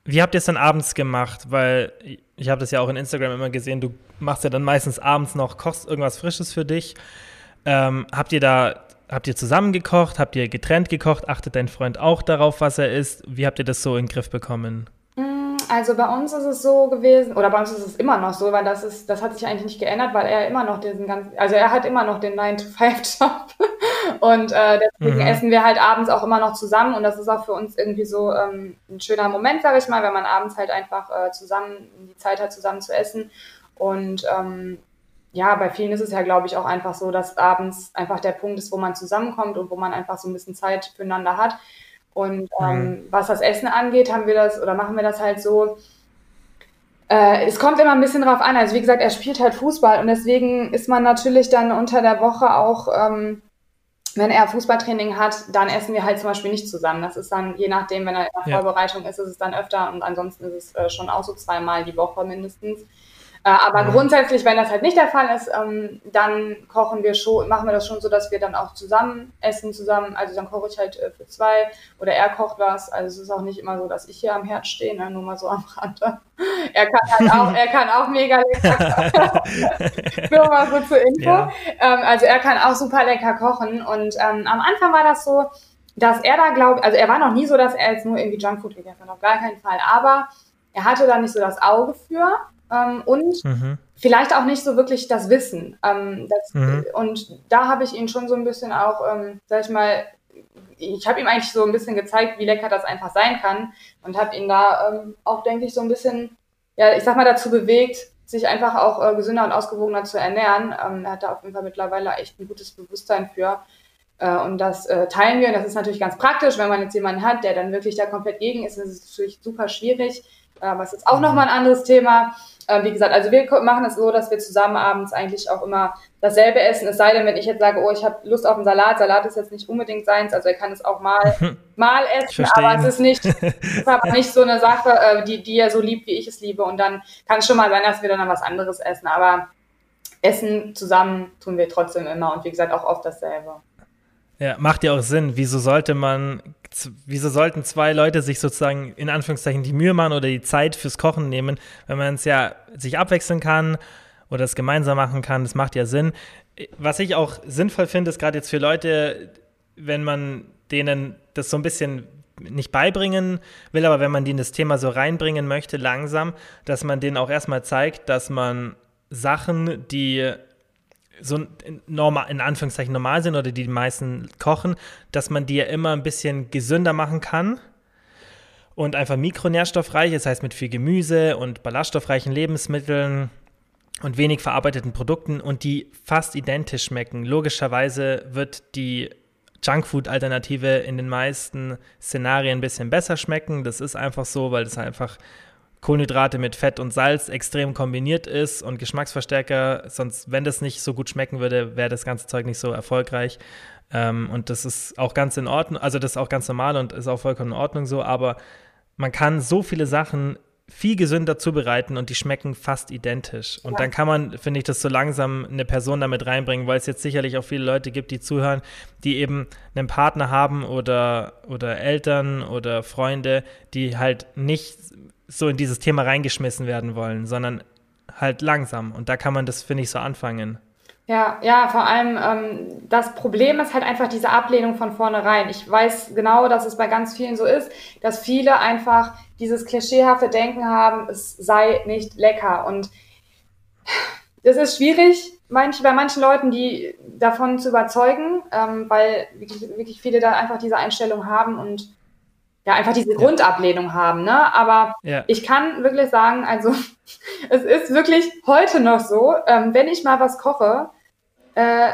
wie habt ihr es dann abends gemacht? Weil ich habe das ja auch in Instagram immer gesehen, du machst ja dann meistens abends noch, kochst irgendwas Frisches für dich. Ähm, habt ihr da, habt ihr zusammen gekocht? Habt ihr getrennt gekocht? Achtet dein Freund auch darauf, was er isst? Wie habt ihr das so in den Griff bekommen? Also bei uns ist es so gewesen, oder bei uns ist es immer noch so, weil das ist, das hat sich eigentlich nicht geändert, weil er immer noch diesen ganzen, also er hat immer noch den 9-to-5-Job und äh, deswegen mhm. essen wir halt abends auch immer noch zusammen und das ist auch für uns irgendwie so ähm, ein schöner Moment, sage ich mal, wenn man abends halt einfach äh, zusammen die Zeit hat, zusammen zu essen und ähm, ja, bei vielen ist es ja, glaube ich, auch einfach so, dass abends einfach der Punkt ist, wo man zusammenkommt und wo man einfach so ein bisschen Zeit füreinander hat. Und ähm, mhm. was das Essen angeht, haben wir das oder machen wir das halt so. Äh, es kommt immer ein bisschen drauf an. Also wie gesagt, er spielt halt Fußball und deswegen ist man natürlich dann unter der Woche auch, ähm, wenn er Fußballtraining hat, dann essen wir halt zum Beispiel nicht zusammen. Das ist dann je nachdem, wenn er in der ja. Vorbereitung ist, ist es dann öfter und ansonsten ist es äh, schon auch so zweimal die Woche mindestens. Äh, aber mhm. grundsätzlich, wenn das halt nicht der Fall ist, ähm, dann kochen wir schon, machen wir das schon so, dass wir dann auch zusammen essen, zusammen. Also dann koche ich halt äh, für zwei oder er kocht was. Also es ist auch nicht immer so, dass ich hier am Herd stehe, ne? nur mal so am Rande. Er kann halt auch, er kann auch mega lecker kochen. nur mal so zur Info. Ja. Ähm, also er kann auch super lecker kochen und ähm, am Anfang war das so, dass er da glaubt, also er war noch nie so, dass er jetzt nur irgendwie Junkfood gegessen hat, auf gar keinen Fall. Aber er hatte da nicht so das Auge für ähm, und mhm. vielleicht auch nicht so wirklich das Wissen. Ähm, das, mhm. Und da habe ich ihn schon so ein bisschen auch, ähm, sag ich mal, ich habe ihm eigentlich so ein bisschen gezeigt, wie lecker das einfach sein kann und habe ihn da ähm, auch, denke ich, so ein bisschen, ja, ich sag mal, dazu bewegt, sich einfach auch äh, gesünder und ausgewogener zu ernähren. Ähm, er hat da auf jeden Fall mittlerweile echt ein gutes Bewusstsein für. Äh, und das äh, teilen wir. Das ist natürlich ganz praktisch, wenn man jetzt jemanden hat, der dann wirklich da komplett gegen ist. Das ist natürlich super schwierig. Aber es ist auch nochmal ein anderes Thema. Äh, wie gesagt, also wir machen es so, dass wir zusammen abends eigentlich auch immer dasselbe essen. Es sei denn, wenn ich jetzt sage, oh, ich habe Lust auf einen Salat. Salat ist jetzt nicht unbedingt seins, also er kann es auch mal, mal essen, aber es ist nicht, ist aber nicht so eine Sache, äh, die, die er so liebt, wie ich es liebe. Und dann kann es schon mal sein, dass wir dann was anderes essen. Aber Essen zusammen tun wir trotzdem immer und wie gesagt auch oft dasselbe. Ja, macht ja auch Sinn. Wieso sollte man, wieso sollten zwei Leute sich sozusagen in Anführungszeichen die Mühe machen oder die Zeit fürs Kochen nehmen, wenn man es ja sich abwechseln kann oder es gemeinsam machen kann? Das macht ja Sinn. Was ich auch sinnvoll finde, ist gerade jetzt für Leute, wenn man denen das so ein bisschen nicht beibringen will, aber wenn man denen das Thema so reinbringen möchte, langsam, dass man denen auch erstmal zeigt, dass man Sachen, die so normal, in Anführungszeichen normal sind oder die die meisten kochen, dass man die ja immer ein bisschen gesünder machen kann und einfach mikronährstoffreich, das heißt mit viel Gemüse und ballaststoffreichen Lebensmitteln und wenig verarbeiteten Produkten und die fast identisch schmecken. Logischerweise wird die Junkfood-Alternative in den meisten Szenarien ein bisschen besser schmecken. Das ist einfach so, weil das einfach Kohlenhydrate mit Fett und Salz extrem kombiniert ist und Geschmacksverstärker, sonst, wenn das nicht so gut schmecken würde, wäre das ganze Zeug nicht so erfolgreich. Ähm, und das ist auch ganz in Ordnung, also das ist auch ganz normal und ist auch vollkommen in Ordnung so, aber man kann so viele Sachen viel gesünder zubereiten und die schmecken fast identisch. Und ja. dann kann man, finde ich, das so langsam eine Person damit reinbringen, weil es jetzt sicherlich auch viele Leute gibt, die zuhören, die eben einen Partner haben oder, oder Eltern oder Freunde, die halt nicht so in dieses Thema reingeschmissen werden wollen, sondern halt langsam. Und da kann man das, finde ich, so anfangen. Ja, ja, vor allem ähm, das Problem ist halt einfach diese Ablehnung von vornherein. Ich weiß genau, dass es bei ganz vielen so ist, dass viele einfach dieses klischeehafte Denken haben, es sei nicht lecker. Und das ist schwierig, manch, bei manchen Leuten, die davon zu überzeugen, ähm, weil wirklich, wirklich viele da einfach diese Einstellung haben und ja, einfach diese Grundablehnung haben, ne? Aber ja. ich kann wirklich sagen, also es ist wirklich heute noch so, ähm, wenn ich mal was koche, äh,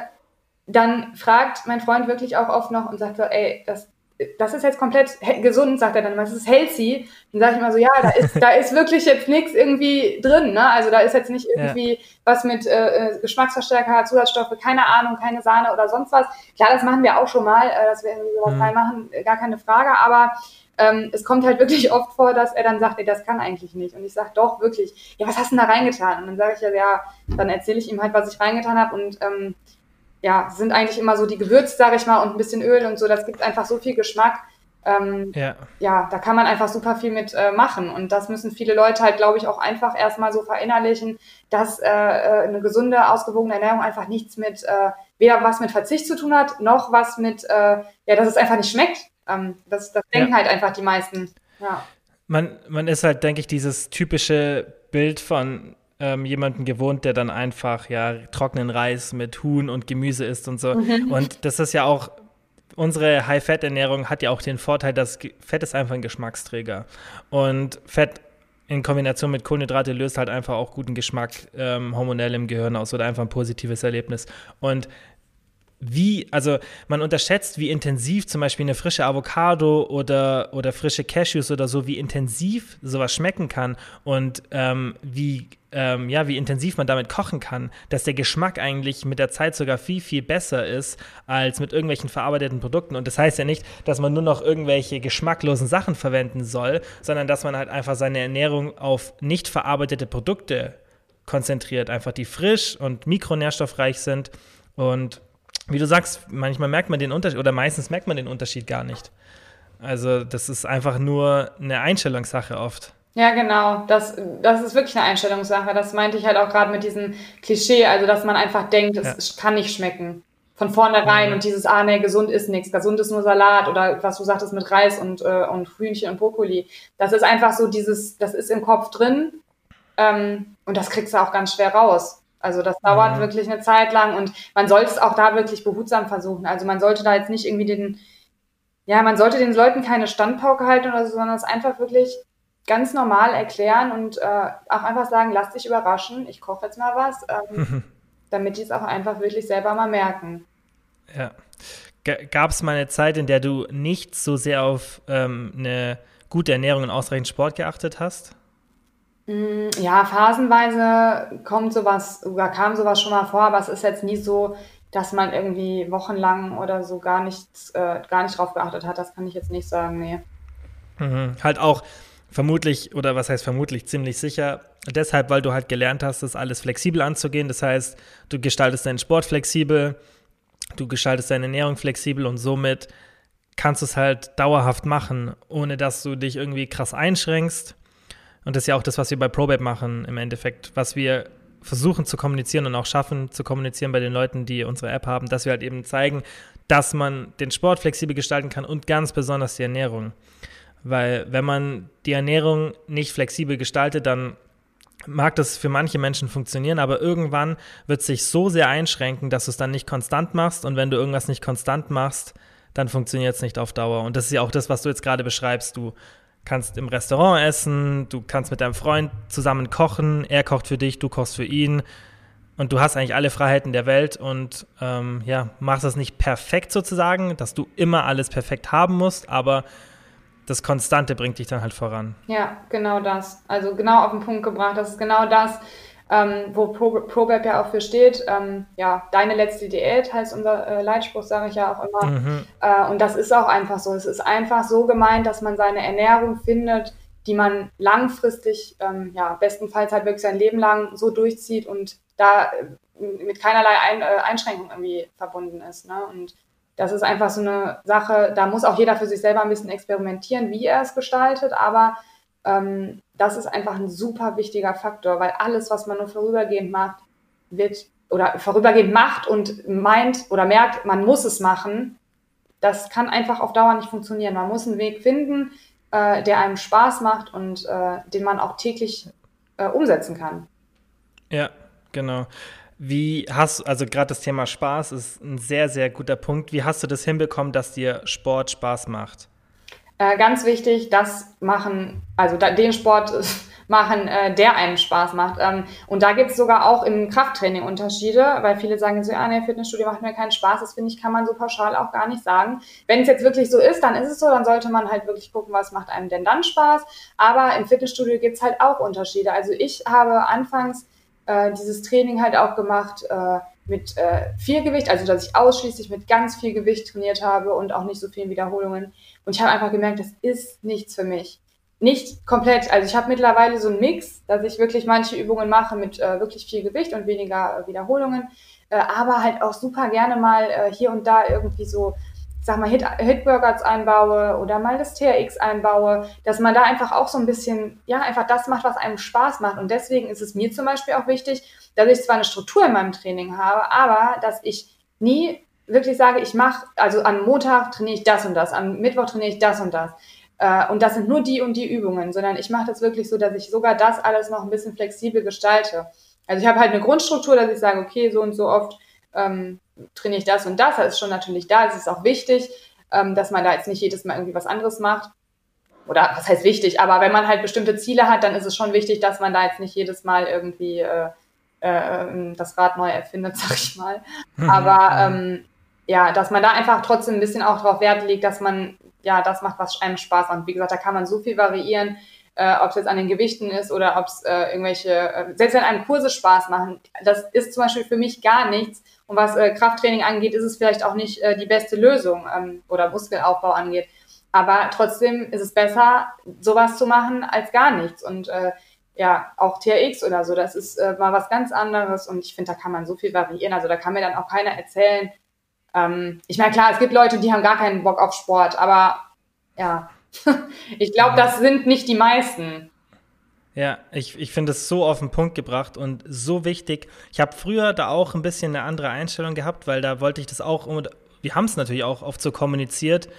dann fragt mein Freund wirklich auch oft noch und sagt so, ey, das, das ist jetzt komplett gesund, sagt er dann, das ist healthy. Dann sage ich immer so, ja, da ist, da ist wirklich jetzt nichts irgendwie drin, ne? Also da ist jetzt nicht irgendwie ja. was mit äh, äh, Geschmacksverstärker, Zusatzstoffe, keine Ahnung, keine Sahne oder sonst was. Klar, das machen wir auch schon mal, äh, dass wir irgendwie sowas mhm. reinmachen, gar keine Frage, aber ähm, es kommt halt wirklich oft vor, dass er dann sagt, ey, das kann eigentlich nicht. Und ich sage, doch, wirklich, ja, was hast du denn da reingetan? Und dann sage ich ja, ja, dann erzähle ich ihm halt, was ich reingetan habe und ähm, ja, sind eigentlich immer so die Gewürze, sage ich mal, und ein bisschen Öl und so, das gibt einfach so viel Geschmack. Ähm, ja. ja, da kann man einfach super viel mit äh, machen. Und das müssen viele Leute halt, glaube ich, auch einfach erstmal so verinnerlichen, dass äh, äh, eine gesunde, ausgewogene Ernährung einfach nichts mit, äh, weder was mit Verzicht zu tun hat, noch was mit, äh, ja, dass es einfach nicht schmeckt. Ähm, das, das denken ja. halt einfach die meisten. Ja. Man, man ist halt, denke ich, dieses typische Bild von ähm, jemanden gewohnt, der dann einfach ja trockenen Reis mit Huhn und Gemüse isst und so. Mhm. Und das ist ja auch unsere High-Fat-Ernährung hat ja auch den Vorteil, dass Fett ist einfach ein Geschmacksträger. Und Fett in Kombination mit Kohlenhydrate löst halt einfach auch guten Geschmack ähm, hormonell im Gehirn aus oder einfach ein positives Erlebnis. Und wie, also man unterschätzt, wie intensiv zum Beispiel eine frische Avocado oder, oder frische Cashews oder so, wie intensiv sowas schmecken kann und ähm, wie, ähm, ja, wie intensiv man damit kochen kann, dass der Geschmack eigentlich mit der Zeit sogar viel, viel besser ist als mit irgendwelchen verarbeiteten Produkten. Und das heißt ja nicht, dass man nur noch irgendwelche geschmacklosen Sachen verwenden soll, sondern dass man halt einfach seine Ernährung auf nicht verarbeitete Produkte konzentriert, einfach die frisch und mikronährstoffreich sind und wie du sagst, manchmal merkt man den Unterschied oder meistens merkt man den Unterschied gar nicht. Also das ist einfach nur eine Einstellungssache oft. Ja, genau. Das, das ist wirklich eine Einstellungssache. Das meinte ich halt auch gerade mit diesem Klischee, also dass man einfach denkt, es ja. kann nicht schmecken. Von vornherein mhm. und dieses, ah nee, gesund ist nichts, gesund ist nur Salat oder was du sagtest mit Reis und, äh, und Hühnchen und Brokkoli. Das ist einfach so dieses, das ist im Kopf drin ähm, und das kriegst du auch ganz schwer raus. Also das dauert mhm. wirklich eine Zeit lang und man sollte es auch da wirklich behutsam versuchen. Also man sollte da jetzt nicht irgendwie den, ja, man sollte den Leuten keine Standpauke halten oder so, sondern es einfach wirklich ganz normal erklären und äh, auch einfach sagen, lass dich überraschen, ich koche jetzt mal was, ähm, damit die es auch einfach wirklich selber mal merken. Ja. Gab es mal eine Zeit, in der du nicht so sehr auf ähm, eine gute Ernährung und ausreichend Sport geachtet hast? Mm, ja, phasenweise kommt sowas oder kam sowas schon mal vor, aber es ist jetzt nie so, dass man irgendwie wochenlang oder so gar nichts, äh, gar nicht drauf geachtet hat. Das kann ich jetzt nicht sagen, nee. Mhm. Halt auch vermutlich, oder was heißt vermutlich, ziemlich sicher, deshalb, weil du halt gelernt hast, das alles flexibel anzugehen. Das heißt, du gestaltest deinen Sport flexibel, du gestaltest deine Ernährung flexibel und somit kannst du es halt dauerhaft machen, ohne dass du dich irgendwie krass einschränkst und das ist ja auch das, was wir bei ProBab machen im Endeffekt, was wir versuchen zu kommunizieren und auch schaffen zu kommunizieren bei den Leuten, die unsere App haben, dass wir halt eben zeigen, dass man den Sport flexibel gestalten kann und ganz besonders die Ernährung. Weil wenn man die Ernährung nicht flexibel gestaltet, dann mag das für manche Menschen funktionieren, aber irgendwann wird es sich so sehr einschränken, dass du es dann nicht konstant machst und wenn du irgendwas nicht konstant machst, dann funktioniert es nicht auf Dauer. Und das ist ja auch das, was du jetzt gerade beschreibst. Du kannst im Restaurant essen, du kannst mit deinem Freund zusammen kochen, er kocht für dich, du kochst für ihn und du hast eigentlich alle Freiheiten der Welt und ähm, ja, machst das nicht perfekt sozusagen, dass du immer alles perfekt haben musst, aber das Konstante bringt dich dann halt voran. Ja, genau das. Also genau auf den Punkt gebracht. Das ist genau das, ähm, wo Pro, ProBab ja auch für steht. Ähm, ja, deine letzte Diät heißt unser äh, Leitspruch, sage ich ja auch immer. Mhm. Äh, und das ist auch einfach so. Es ist einfach so gemeint, dass man seine Ernährung findet, die man langfristig, ähm, ja, bestenfalls halt wirklich sein Leben lang so durchzieht und da äh, mit keinerlei Ein äh, Einschränkung irgendwie verbunden ist. Ne? Und das ist einfach so eine Sache, da muss auch jeder für sich selber ein bisschen experimentieren, wie er es gestaltet, aber ähm, das ist einfach ein super wichtiger Faktor, weil alles, was man nur vorübergehend macht, wird oder vorübergehend macht und meint oder merkt, man muss es machen, das kann einfach auf Dauer nicht funktionieren. Man muss einen Weg finden, äh, der einem Spaß macht und äh, den man auch täglich äh, umsetzen kann. Ja, genau. Wie hast also gerade das Thema Spaß ist ein sehr, sehr guter Punkt. Wie hast du das hinbekommen, dass dir Sport Spaß macht? Äh, ganz wichtig, das machen, also da, den Sport machen, äh, der einem Spaß macht. Ähm, und da gibt es sogar auch im Krafttraining Unterschiede, weil viele sagen so, ja, nee, Fitnessstudio macht mir keinen Spaß. Das finde ich, kann man so pauschal auch gar nicht sagen. Wenn es jetzt wirklich so ist, dann ist es so, dann sollte man halt wirklich gucken, was macht einem denn dann Spaß. Aber im Fitnessstudio gibt es halt auch Unterschiede. Also ich habe anfangs äh, dieses Training halt auch gemacht, äh, mit äh, viel Gewicht, also dass ich ausschließlich mit ganz viel Gewicht trainiert habe und auch nicht so vielen Wiederholungen. Und ich habe einfach gemerkt, das ist nichts für mich. Nicht komplett. Also ich habe mittlerweile so einen Mix, dass ich wirklich manche Übungen mache mit äh, wirklich viel Gewicht und weniger äh, Wiederholungen, äh, aber halt auch super gerne mal äh, hier und da irgendwie so, sag mal, Hit, Hitworkouts einbaue oder mal das TRX einbaue, dass man da einfach auch so ein bisschen, ja, einfach das macht, was einem Spaß macht. Und deswegen ist es mir zum Beispiel auch wichtig, dass ich zwar eine Struktur in meinem Training habe, aber dass ich nie wirklich sage, ich mache, also am Montag trainiere ich das und das, am Mittwoch trainiere ich das und das. äh, und das sind nur die und die Übungen, sondern ich mache das wirklich so, dass ich sogar das alles noch ein bisschen flexibel gestalte. Also ich habe halt eine Grundstruktur, dass ich sage, okay, so und so oft ähm, trainiere ich das und das. Das ist schon natürlich da. Es ist auch wichtig, ähm, dass man da jetzt nicht jedes Mal irgendwie was anderes macht. Oder was heißt wichtig? Aber wenn man halt bestimmte Ziele hat, dann ist es schon wichtig, dass man da jetzt nicht jedes Mal irgendwie äh, äh, das Rad neu erfindet, sag ich mal. Mhm. Aber ähm, ja, dass man da einfach trotzdem ein bisschen auch darauf Wert legt, dass man ja das macht, was einem Spaß macht. Wie gesagt, da kann man so viel variieren, äh, ob es jetzt an den Gewichten ist oder ob es äh, irgendwelche, äh, selbst wenn einem Kurse Spaß machen, das ist zum Beispiel für mich gar nichts. Und was äh, Krafttraining angeht, ist es vielleicht auch nicht äh, die beste Lösung ähm, oder Muskelaufbau angeht. Aber trotzdem ist es besser, sowas zu machen, als gar nichts. Und äh, ja, auch TRX oder so, das ist äh, mal was ganz anderes. Und ich finde, da kann man so viel variieren. Also da kann mir dann auch keiner erzählen, ähm, ich meine, klar, es gibt Leute, die haben gar keinen Bock auf Sport, aber ja, ich glaube, das sind nicht die meisten. Ja, ich, ich finde es so auf den Punkt gebracht und so wichtig. Ich habe früher da auch ein bisschen eine andere Einstellung gehabt, weil da wollte ich das auch, und wir haben es natürlich auch oft so kommuniziert.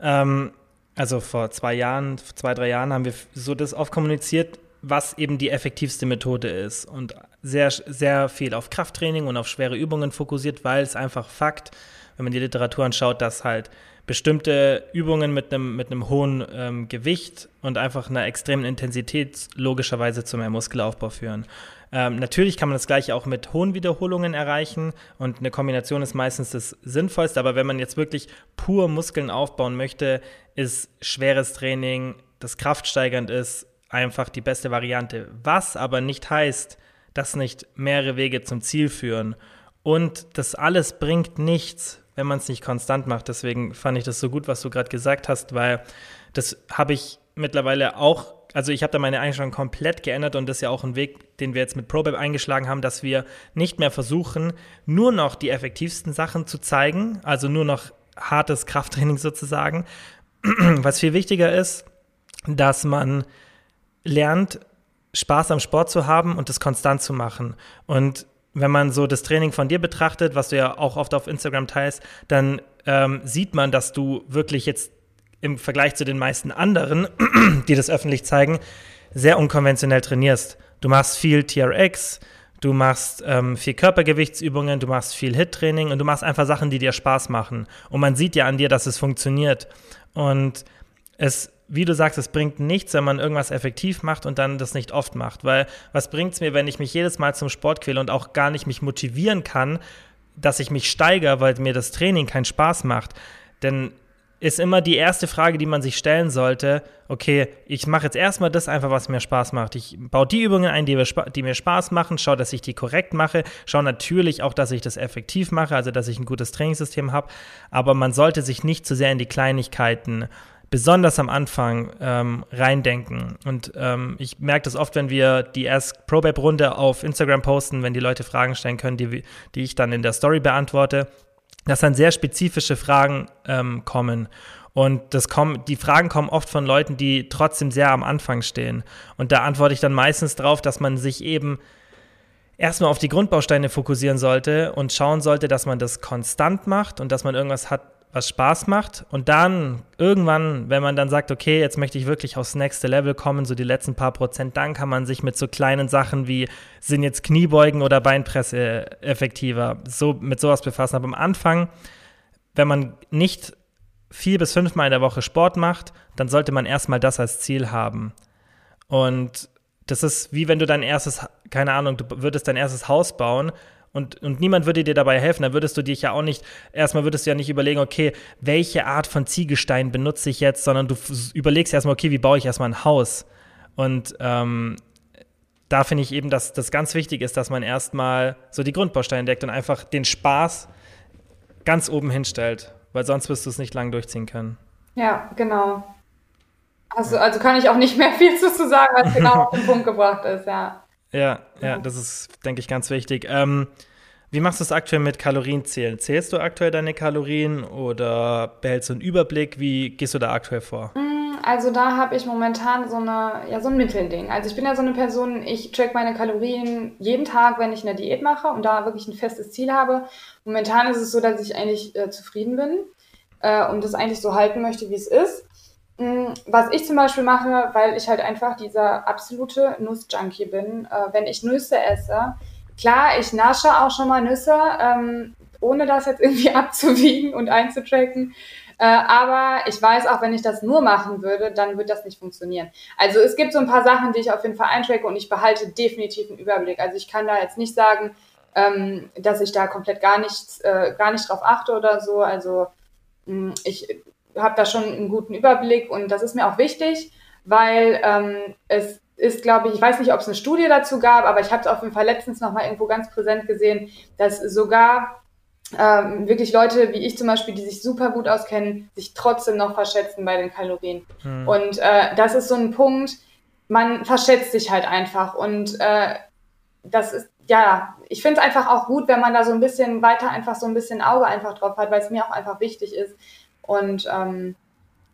Ähm, also vor zwei Jahren, zwei, drei Jahren haben wir so das oft kommuniziert, was eben die effektivste Methode ist. Und sehr, sehr viel auf Krafttraining und auf schwere Übungen fokussiert, weil es einfach Fakt, wenn man die Literatur anschaut, dass halt bestimmte Übungen mit einem, mit einem hohen ähm, Gewicht und einfach einer extremen Intensität logischerweise zu mehr Muskelaufbau führen. Ähm, natürlich kann man das gleiche auch mit hohen Wiederholungen erreichen und eine Kombination ist meistens das Sinnvollste, aber wenn man jetzt wirklich pur Muskeln aufbauen möchte, ist schweres Training, das kraftsteigernd ist, einfach die beste Variante. Was aber nicht heißt, dass nicht mehrere Wege zum Ziel führen. Und das alles bringt nichts, wenn man es nicht konstant macht. Deswegen fand ich das so gut, was du gerade gesagt hast, weil das habe ich mittlerweile auch, also ich habe da meine Einstellung komplett geändert und das ist ja auch ein Weg, den wir jetzt mit ProBab eingeschlagen haben, dass wir nicht mehr versuchen, nur noch die effektivsten Sachen zu zeigen, also nur noch hartes Krafttraining sozusagen. Was viel wichtiger ist, dass man lernt, Spaß am Sport zu haben und das konstant zu machen. Und wenn man so das Training von dir betrachtet, was du ja auch oft auf Instagram teilst, dann ähm, sieht man, dass du wirklich jetzt im Vergleich zu den meisten anderen, die das öffentlich zeigen, sehr unkonventionell trainierst. Du machst viel TRX, du machst ähm, viel Körpergewichtsübungen, du machst viel HIT-Training und du machst einfach Sachen, die dir Spaß machen. Und man sieht ja an dir, dass es funktioniert. Und es wie du sagst, es bringt nichts, wenn man irgendwas effektiv macht und dann das nicht oft macht. Weil was bringt es mir, wenn ich mich jedes Mal zum Sport quäle und auch gar nicht mich motivieren kann, dass ich mich steigere, weil mir das Training keinen Spaß macht? Denn ist immer die erste Frage, die man sich stellen sollte, okay, ich mache jetzt erstmal das einfach, was mir Spaß macht. Ich baue die Übungen ein, die, die mir Spaß machen, schaue, dass ich die korrekt mache, schaue natürlich auch, dass ich das effektiv mache, also dass ich ein gutes Trainingssystem habe, aber man sollte sich nicht zu sehr in die Kleinigkeiten besonders am Anfang ähm, reindenken. Und ähm, ich merke das oft, wenn wir die Ask ProBab Runde auf Instagram posten, wenn die Leute Fragen stellen können, die, die ich dann in der Story beantworte, dass dann sehr spezifische Fragen ähm, kommen. Und das kommen, die Fragen kommen oft von Leuten, die trotzdem sehr am Anfang stehen. Und da antworte ich dann meistens darauf, dass man sich eben erstmal auf die Grundbausteine fokussieren sollte und schauen sollte, dass man das konstant macht und dass man irgendwas hat, was Spaß macht. Und dann irgendwann, wenn man dann sagt, okay, jetzt möchte ich wirklich aufs nächste Level kommen, so die letzten paar Prozent, dann kann man sich mit so kleinen Sachen wie, sind jetzt Kniebeugen oder Beinpresse effektiver, so mit sowas befassen. Aber am Anfang, wenn man nicht vier bis fünfmal in der Woche Sport macht, dann sollte man erstmal das als Ziel haben. Und das ist wie wenn du dein erstes, keine Ahnung, du würdest dein erstes Haus bauen und, und niemand würde dir dabei helfen, dann würdest du dich ja auch nicht, erstmal würdest du ja nicht überlegen, okay, welche Art von Ziegelstein benutze ich jetzt, sondern du überlegst erstmal, okay, wie baue ich erstmal ein Haus? Und ähm, da finde ich eben, dass das ganz wichtig ist, dass man erstmal so die Grundbausteine deckt und einfach den Spaß ganz oben hinstellt, weil sonst wirst du es nicht lang durchziehen können. Ja, genau. Also, also kann ich auch nicht mehr viel zu sagen, was genau auf den Punkt gebracht ist, ja. Ja, ja, das ist, denke ich, ganz wichtig. Ähm, wie machst du es aktuell mit Kalorienzählen? Zählst du aktuell deine Kalorien oder behältst du einen Überblick? Wie gehst du da aktuell vor? Mm, also da habe ich momentan so, eine, ja, so ein Mittelding. Also ich bin ja so eine Person, ich track meine Kalorien jeden Tag, wenn ich eine Diät mache und da wirklich ein festes Ziel habe. Momentan ist es so, dass ich eigentlich äh, zufrieden bin äh, und das eigentlich so halten möchte, wie es ist. Mm, was ich zum Beispiel mache, weil ich halt einfach dieser absolute Nussjunkie bin, äh, wenn ich Nüsse esse, klar, ich nasche auch schon mal Nüsse, ähm, ohne das jetzt irgendwie abzuwiegen und einzutracken. Äh, aber ich weiß auch, wenn ich das nur machen würde, dann würde das nicht funktionieren. Also es gibt so ein paar Sachen, die ich auf jeden Fall eintracke und ich behalte definitiv einen Überblick. Also ich kann da jetzt nicht sagen, ähm, dass ich da komplett gar nichts, äh, gar nicht drauf achte oder so. Also mm, ich habe da schon einen guten Überblick und das ist mir auch wichtig, weil ähm, es ist, glaube ich, ich weiß nicht, ob es eine Studie dazu gab, aber ich habe es auf jeden Fall letztens noch mal irgendwo ganz präsent gesehen, dass sogar ähm, wirklich Leute wie ich zum Beispiel, die sich super gut auskennen, sich trotzdem noch verschätzen bei den Kalorien. Hm. Und äh, das ist so ein Punkt, man verschätzt sich halt einfach. Und äh, das ist, ja, ich finde es einfach auch gut, wenn man da so ein bisschen weiter einfach so ein bisschen Auge einfach drauf hat, weil es mir auch einfach wichtig ist. Und ähm,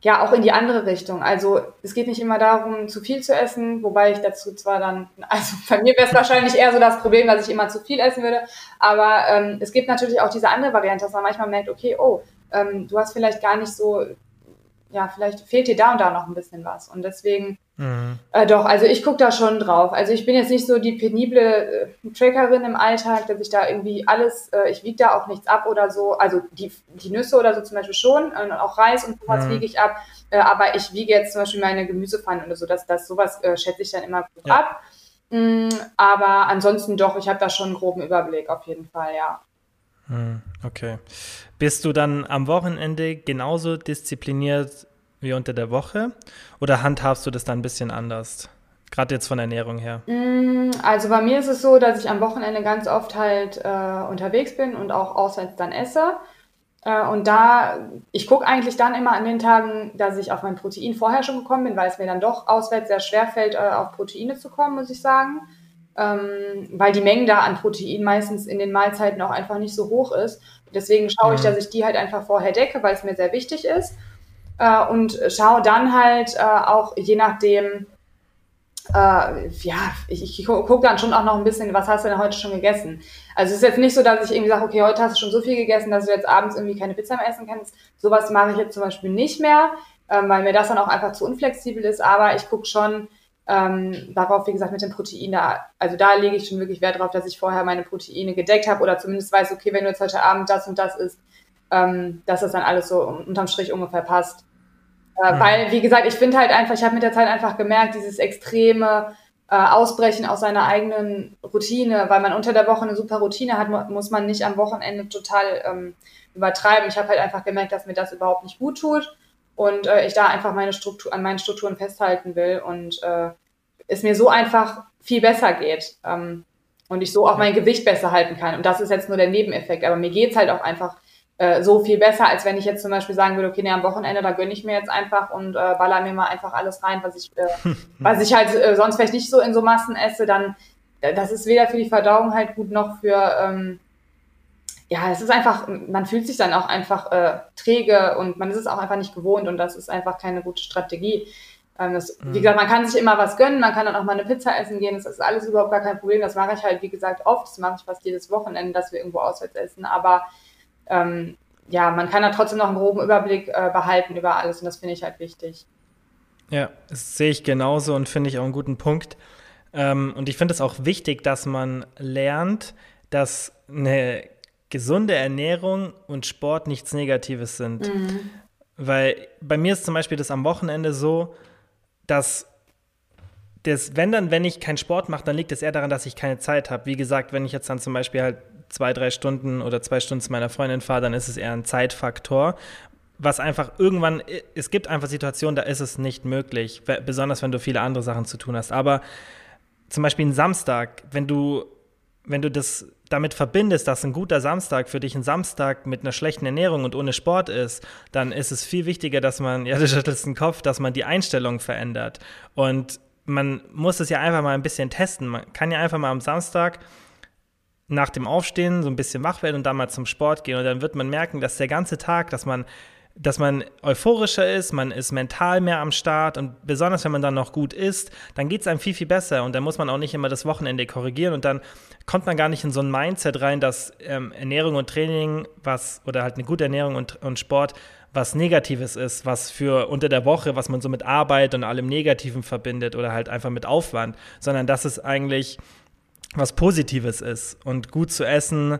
ja auch in die andere Richtung. Also es geht nicht immer darum, zu viel zu essen, wobei ich dazu zwar dann, also bei mir wäre es wahrscheinlich eher so das Problem, dass ich immer zu viel essen würde, aber ähm, es gibt natürlich auch diese andere Variante, dass man manchmal merkt, okay, oh, ähm, du hast vielleicht gar nicht so, ja, vielleicht fehlt dir da und da noch ein bisschen was. Und deswegen Mhm. Äh, doch, also ich gucke da schon drauf. Also ich bin jetzt nicht so die penible äh, Trackerin im Alltag, dass ich da irgendwie alles, äh, ich wiege da auch nichts ab oder so. Also die, die Nüsse oder so zum Beispiel schon, äh, auch Reis und sowas mhm. wiege ich ab. Äh, aber ich wiege jetzt zum Beispiel meine Gemüsepfannen oder so, dass das sowas äh, schätze ich dann immer gut ja. ab. Mm, aber ansonsten doch, ich habe da schon einen groben Überblick auf jeden Fall, ja. Mhm, okay. Bist du dann am Wochenende genauso diszipliniert wie unter der Woche? Oder handhabst du das dann ein bisschen anders? Gerade jetzt von Ernährung her. Mm, also bei mir ist es so, dass ich am Wochenende ganz oft halt äh, unterwegs bin und auch auswärts dann esse. Äh, und da, ich gucke eigentlich dann immer an den Tagen, dass ich auf mein Protein vorher schon gekommen bin, weil es mir dann doch auswärts sehr schwer fällt, äh, auf Proteine zu kommen, muss ich sagen. Ähm, weil die Menge da an Protein meistens in den Mahlzeiten auch einfach nicht so hoch ist. Deswegen schaue mhm. ich, dass ich die halt einfach vorher decke, weil es mir sehr wichtig ist äh, und schaue dann halt äh, auch je nachdem, äh, ja, ich, ich gucke dann schon auch noch ein bisschen, was hast du denn heute schon gegessen? Also es ist jetzt nicht so, dass ich irgendwie sage, okay, heute hast du schon so viel gegessen, dass du jetzt abends irgendwie keine Pizza mehr essen kannst. Sowas mache ich jetzt zum Beispiel nicht mehr, ähm, weil mir das dann auch einfach zu unflexibel ist. Aber ich gucke schon ähm, darauf, wie gesagt, mit dem Protein da, also da lege ich schon wirklich Wert drauf, dass ich vorher meine Proteine gedeckt habe oder zumindest weiß, okay, wenn du jetzt heute Abend das und das isst, ähm, dass das dann alles so unterm Strich ungefähr passt. Äh, mhm. Weil, wie gesagt, ich finde halt einfach, ich habe mit der Zeit einfach gemerkt, dieses extreme äh, Ausbrechen aus seiner eigenen Routine, weil man unter der Woche eine super Routine hat, muss man nicht am Wochenende total ähm, übertreiben. Ich habe halt einfach gemerkt, dass mir das überhaupt nicht gut tut und äh, ich da einfach meine Struktur, an meinen Strukturen festhalten will und äh, es mir so einfach viel besser geht. Ähm, und ich so auch mein Gewicht besser halten kann. Und das ist jetzt nur der Nebeneffekt. Aber mir geht's halt auch einfach äh, so viel besser, als wenn ich jetzt zum Beispiel sagen würde, okay, nee, am Wochenende, da gönne ich mir jetzt einfach und äh, baller mir mal einfach alles rein, was ich, äh, was ich halt äh, sonst vielleicht nicht so in so Massen esse, dann äh, das ist weder für die Verdauung halt gut noch für ähm, ja, es ist einfach, man fühlt sich dann auch einfach äh, träge und man ist es auch einfach nicht gewohnt und das ist einfach keine gute Strategie. Ähm, das, mhm. Wie gesagt, man kann sich immer was gönnen, man kann dann auch mal eine Pizza essen gehen, das ist alles überhaupt gar kein Problem. Das mache ich halt, wie gesagt, oft, das mache ich fast jedes Wochenende, dass wir irgendwo auswärts essen, aber ähm, ja, man kann da trotzdem noch einen groben Überblick äh, behalten über alles und das finde ich halt wichtig. Ja, das sehe ich genauso und finde ich auch einen guten Punkt. Ähm, und ich finde es auch wichtig, dass man lernt, dass eine gesunde Ernährung und Sport nichts Negatives sind. Mhm. Weil bei mir ist zum Beispiel das am Wochenende so, dass das, wenn dann, wenn ich keinen Sport mache, dann liegt es eher daran, dass ich keine Zeit habe. Wie gesagt, wenn ich jetzt dann zum Beispiel halt zwei, drei Stunden oder zwei Stunden zu meiner Freundin fahre, dann ist es eher ein Zeitfaktor. Was einfach irgendwann, es gibt einfach Situationen, da ist es nicht möglich, besonders wenn du viele andere Sachen zu tun hast. Aber zum Beispiel ein Samstag, wenn du, wenn du das damit verbindest, dass ein guter Samstag für dich ein Samstag mit einer schlechten Ernährung und ohne Sport ist, dann ist es viel wichtiger, dass man, ja, du schüttelst den Kopf, dass man die Einstellung verändert. Und man muss es ja einfach mal ein bisschen testen. Man kann ja einfach mal am Samstag nach dem Aufstehen so ein bisschen wach werden und dann mal zum Sport gehen. Und dann wird man merken, dass der ganze Tag, dass man, dass man euphorischer ist, man ist mental mehr am Start und besonders wenn man dann noch gut isst, dann geht es einem viel, viel besser. Und dann muss man auch nicht immer das Wochenende korrigieren und dann kommt man gar nicht in so ein Mindset rein, dass ähm, Ernährung und Training was oder halt eine gute Ernährung und, und Sport was Negatives ist, was für unter der Woche, was man so mit Arbeit und allem Negativen verbindet oder halt einfach mit Aufwand, sondern dass es eigentlich was Positives ist und gut zu essen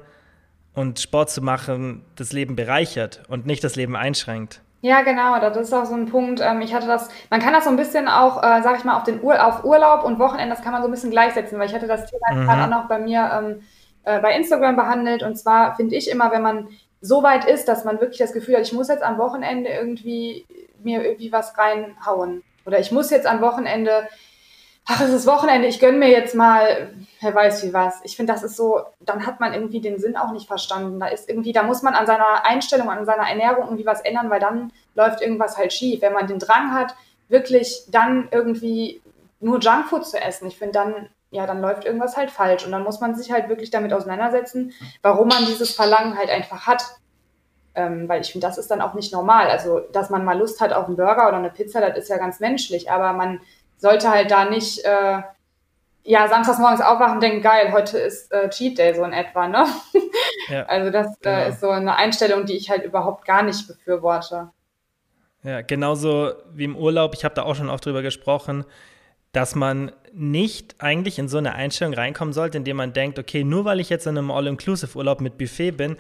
und Sport zu machen das Leben bereichert und nicht das Leben einschränkt. Ja, genau, das ist auch so ein Punkt. Ähm, ich hatte das, man kann das so ein bisschen auch, äh, sag ich mal, auf den Ur auf Urlaub und Wochenende, das kann man so ein bisschen gleichsetzen, weil ich hatte das Thema mhm. gerade auch noch bei mir ähm, äh, bei Instagram behandelt. Und zwar finde ich immer, wenn man so weit ist, dass man wirklich das Gefühl hat, ich muss jetzt am Wochenende irgendwie mir irgendwie was reinhauen. Oder ich muss jetzt am Wochenende ach, es ist Wochenende, ich gönne mir jetzt mal, wer weiß wie was. Ich finde, das ist so, dann hat man irgendwie den Sinn auch nicht verstanden. Da ist irgendwie, da muss man an seiner Einstellung, an seiner Ernährung irgendwie was ändern, weil dann läuft irgendwas halt schief. Wenn man den Drang hat, wirklich dann irgendwie nur Junkfood zu essen, ich finde dann, ja, dann läuft irgendwas halt falsch. Und dann muss man sich halt wirklich damit auseinandersetzen, warum man dieses Verlangen halt einfach hat. Ähm, weil ich finde, das ist dann auch nicht normal. Also, dass man mal Lust hat auf einen Burger oder eine Pizza, das ist ja ganz menschlich. Aber man sollte halt da nicht, äh, ja, samstags morgens aufwachen und denken, geil, heute ist äh, Cheat Day, so in etwa, ne? Ja, also das äh, genau. äh, ist so eine Einstellung, die ich halt überhaupt gar nicht befürworte. Ja, genauso wie im Urlaub, ich habe da auch schon oft drüber gesprochen, dass man nicht eigentlich in so eine Einstellung reinkommen sollte, indem man denkt, okay, nur weil ich jetzt in einem All-Inclusive-Urlaub mit Buffet bin,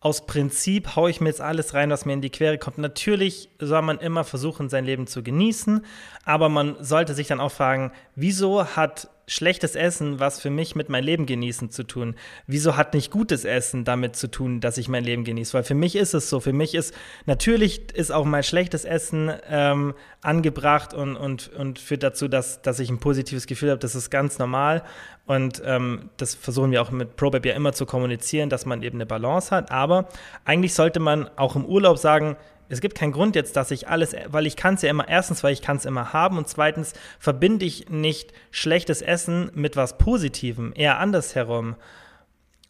aus Prinzip haue ich mir jetzt alles rein, was mir in die Quere kommt. Natürlich soll man immer versuchen, sein Leben zu genießen, aber man sollte sich dann auch fragen, wieso hat schlechtes Essen was für mich mit meinem Leben genießen zu tun? Wieso hat nicht gutes Essen damit zu tun, dass ich mein Leben genieße? Weil für mich ist es so. Für mich ist natürlich ist auch mein schlechtes Essen ähm, angebracht und, und, und führt dazu, dass, dass ich ein positives Gefühl habe. Das ist ganz normal. Und ähm, das versuchen wir auch mit ProBab ja immer zu kommunizieren, dass man eben eine Balance hat. Aber eigentlich sollte man auch im Urlaub sagen, es gibt keinen Grund jetzt, dass ich alles, weil ich kann es ja immer, erstens, weil ich kann es immer haben und zweitens verbinde ich nicht schlechtes Essen mit was Positivem, eher andersherum.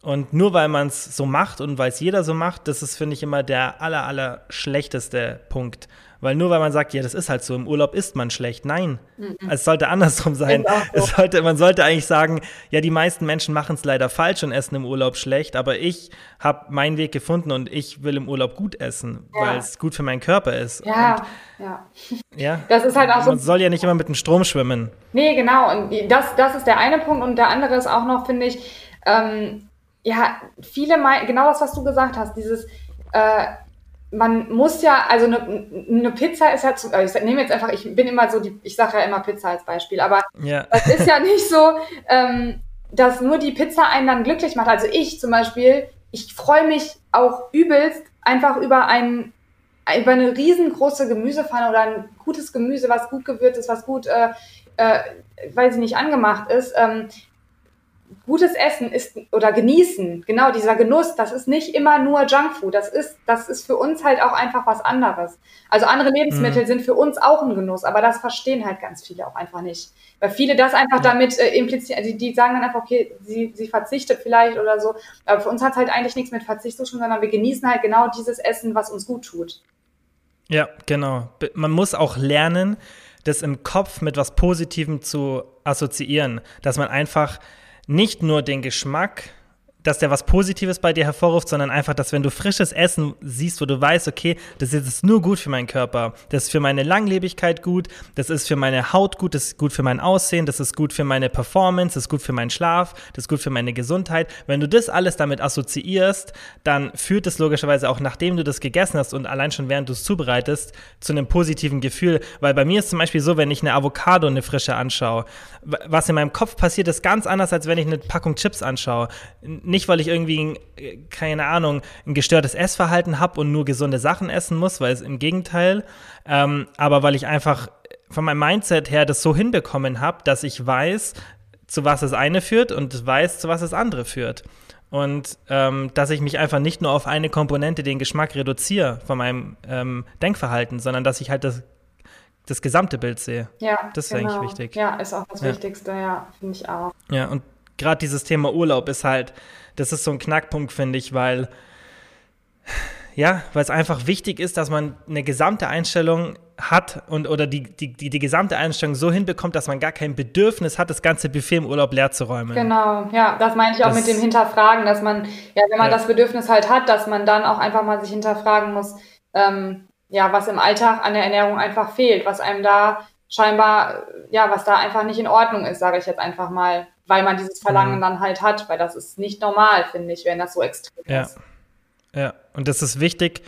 Und nur weil man es so macht und weil es jeder so macht, das ist, finde ich, immer der aller, aller schlechteste Punkt. Weil nur weil man sagt, ja, das ist halt so, im Urlaub ist man schlecht. Nein, mhm. es sollte andersrum sein. So. Es sollte, man sollte eigentlich sagen, ja, die meisten Menschen machen es leider falsch und essen im Urlaub schlecht, aber ich habe meinen Weg gefunden und ich will im Urlaub gut essen, ja. weil es gut für meinen Körper ist. Ja, und, ja. Ja, das ist halt auch so. Man soll ja nicht immer mit dem Strom schwimmen. Nee, genau. Und das, das ist der eine Punkt. Und der andere ist auch noch, finde ich, ähm, ja, viele, genau das, was du gesagt hast, dieses, äh, man muss ja, also eine, eine Pizza ist ja, zu, also ich nehme jetzt einfach, ich bin immer so, die, ich sage ja immer Pizza als Beispiel, aber ja. das ist ja nicht so, ähm, dass nur die Pizza einen dann glücklich macht. Also ich zum Beispiel, ich freue mich auch übelst einfach über ein über eine riesengroße Gemüsepfanne oder ein gutes Gemüse, was gut gewürzt ist, was gut, äh, äh, weiß ich nicht, angemacht ist. Ähm, gutes Essen ist oder genießen, genau dieser Genuss, das ist nicht immer nur Junkfood, das ist, das ist für uns halt auch einfach was anderes. Also andere Lebensmittel mhm. sind für uns auch ein Genuss, aber das verstehen halt ganz viele auch einfach nicht. Weil viele das einfach damit äh, implizieren, also die sagen dann einfach, okay, sie, sie verzichtet vielleicht oder so. Aber für uns hat es halt eigentlich nichts mit Verzicht zu tun, sondern wir genießen halt genau dieses Essen, was uns gut tut. Ja, genau. Man muss auch lernen, das im Kopf mit was Positivem zu assoziieren, dass man einfach nicht nur den Geschmack dass der was Positives bei dir hervorruft, sondern einfach, dass wenn du frisches Essen siehst, wo du weißt, okay, das ist nur gut für meinen Körper, das ist für meine Langlebigkeit gut, das ist für meine Haut gut, das ist gut für mein Aussehen, das ist gut für meine Performance, das ist gut für meinen Schlaf, das ist gut für meine Gesundheit. Wenn du das alles damit assoziierst, dann führt es logischerweise auch, nachdem du das gegessen hast und allein schon während du es zubereitest, zu einem positiven Gefühl. Weil bei mir ist zum Beispiel so, wenn ich eine Avocado, eine frische anschaue, was in meinem Kopf passiert, ist ganz anders, als wenn ich eine Packung Chips anschaue nicht, weil ich irgendwie, keine Ahnung, ein gestörtes Essverhalten habe und nur gesunde Sachen essen muss, weil es im Gegenteil, ähm, aber weil ich einfach von meinem Mindset her das so hinbekommen habe, dass ich weiß, zu was das eine führt und weiß, zu was das andere führt. Und ähm, dass ich mich einfach nicht nur auf eine Komponente, den Geschmack, reduziere von meinem ähm, Denkverhalten, sondern dass ich halt das, das gesamte Bild sehe. Ja, das ist genau. eigentlich wichtig. Ja, ist auch das ja. Wichtigste, ja, finde ich auch. Ja, und gerade dieses Thema Urlaub ist halt, das ist so ein Knackpunkt, finde ich, weil ja, weil es einfach wichtig ist, dass man eine gesamte Einstellung hat und oder die, die, die, die gesamte Einstellung so hinbekommt, dass man gar kein Bedürfnis hat, das ganze Buffet im Urlaub leer zu räumen. Genau, ja, das meine ich auch das, mit dem Hinterfragen, dass man, ja, wenn man ja. das Bedürfnis halt hat, dass man dann auch einfach mal sich hinterfragen muss, ähm, ja, was im Alltag an der Ernährung einfach fehlt, was einem da scheinbar, ja, was da einfach nicht in Ordnung ist, sage ich jetzt einfach mal, weil man dieses Verlangen mhm. dann halt hat, weil das ist nicht normal, finde ich, wenn das so extrem ja. ist. Ja, und das ist wichtig,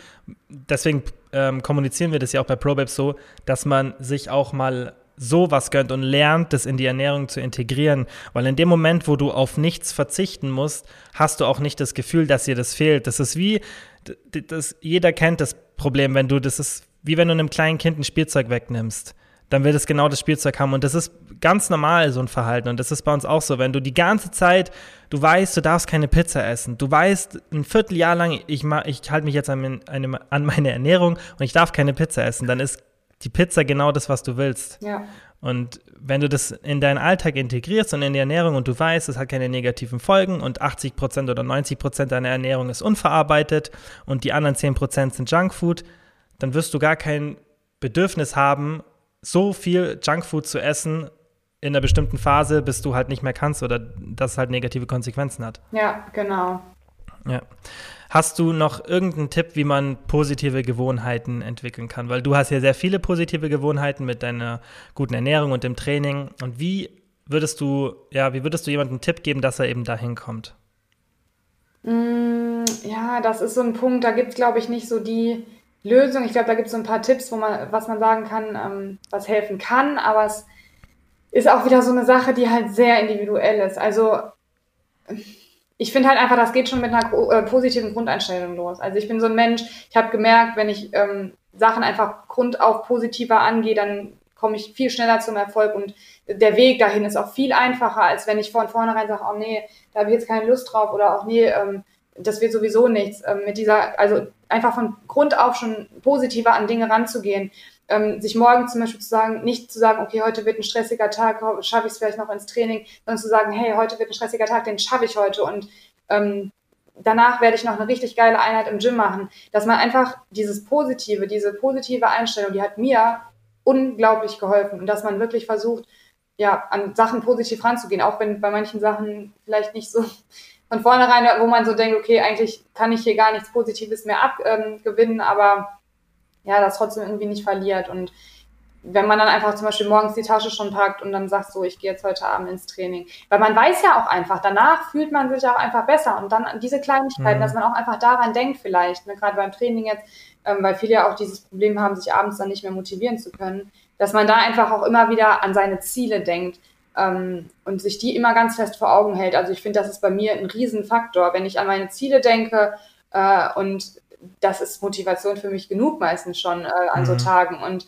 deswegen ähm, kommunizieren wir das ja auch bei ProBabes so, dass man sich auch mal sowas gönnt und lernt, das in die Ernährung zu integrieren. Weil in dem Moment, wo du auf nichts verzichten musst, hast du auch nicht das Gefühl, dass dir das fehlt. Das ist wie, das, jeder kennt das Problem, wenn du, das ist wie wenn du einem kleinen Kind ein Spielzeug wegnimmst dann wird es genau das Spielzeug haben. Und das ist ganz normal, so ein Verhalten. Und das ist bei uns auch so. Wenn du die ganze Zeit, du weißt, du darfst keine Pizza essen. Du weißt ein Vierteljahr lang, ich, ich halte mich jetzt an, an meine Ernährung und ich darf keine Pizza essen. Dann ist die Pizza genau das, was du willst. Ja. Und wenn du das in deinen Alltag integrierst und in die Ernährung und du weißt, es hat keine negativen Folgen und 80 Prozent oder 90 Prozent deiner Ernährung ist unverarbeitet und die anderen 10 Prozent sind Junkfood, dann wirst du gar kein Bedürfnis haben, so viel Junkfood zu essen in einer bestimmten Phase, bis du halt nicht mehr kannst oder das halt negative Konsequenzen hat. Ja, genau. Ja. Hast du noch irgendeinen Tipp, wie man positive Gewohnheiten entwickeln kann? Weil du hast ja sehr viele positive Gewohnheiten mit deiner guten Ernährung und dem Training. Und wie würdest du, ja, wie würdest du jemandem einen Tipp geben, dass er eben dahin kommt? Mm, ja, das ist so ein Punkt, da gibt es, glaube ich, nicht so die Lösung. Ich glaube, da gibt es so ein paar Tipps, wo man, was man sagen kann, ähm, was helfen kann, aber es ist auch wieder so eine Sache, die halt sehr individuell ist. Also ich finde halt einfach, das geht schon mit einer äh, positiven Grundeinstellung los. Also ich bin so ein Mensch, ich habe gemerkt, wenn ich ähm, Sachen einfach grundauf positiver angehe, dann komme ich viel schneller zum Erfolg und der Weg dahin ist auch viel einfacher, als wenn ich von vornherein sage, oh nee, da habe ich jetzt keine Lust drauf oder auch nee, ähm, das wird sowieso nichts. Ähm, mit dieser, also einfach von Grund auf schon positiver an Dinge ranzugehen. Ähm, sich morgen zum Beispiel zu sagen, nicht zu sagen, okay, heute wird ein stressiger Tag, schaffe ich es vielleicht noch ins Training, sondern zu sagen, hey, heute wird ein stressiger Tag, den schaffe ich heute. Und ähm, danach werde ich noch eine richtig geile Einheit im Gym machen. Dass man einfach dieses Positive, diese positive Einstellung, die hat mir unglaublich geholfen. Und dass man wirklich versucht, ja, an Sachen positiv ranzugehen, auch wenn bei manchen Sachen vielleicht nicht so von vornherein, wo man so denkt, okay, eigentlich kann ich hier gar nichts Positives mehr abgewinnen, ähm, aber ja, das trotzdem irgendwie nicht verliert. Und wenn man dann einfach zum Beispiel morgens die Tasche schon packt und dann sagt so, ich gehe jetzt heute Abend ins Training. Weil man weiß ja auch einfach, danach fühlt man sich auch einfach besser. Und dann diese Kleinigkeiten, mhm. dass man auch einfach daran denkt vielleicht, ne, gerade beim Training jetzt, ähm, weil viele ja auch dieses Problem haben, sich abends dann nicht mehr motivieren zu können, dass man da einfach auch immer wieder an seine Ziele denkt ähm, und sich die immer ganz fest vor Augen hält. Also ich finde, das ist bei mir ein Riesenfaktor, wenn ich an meine Ziele denke äh, und das ist Motivation für mich genug meistens schon äh, an mhm. so Tagen und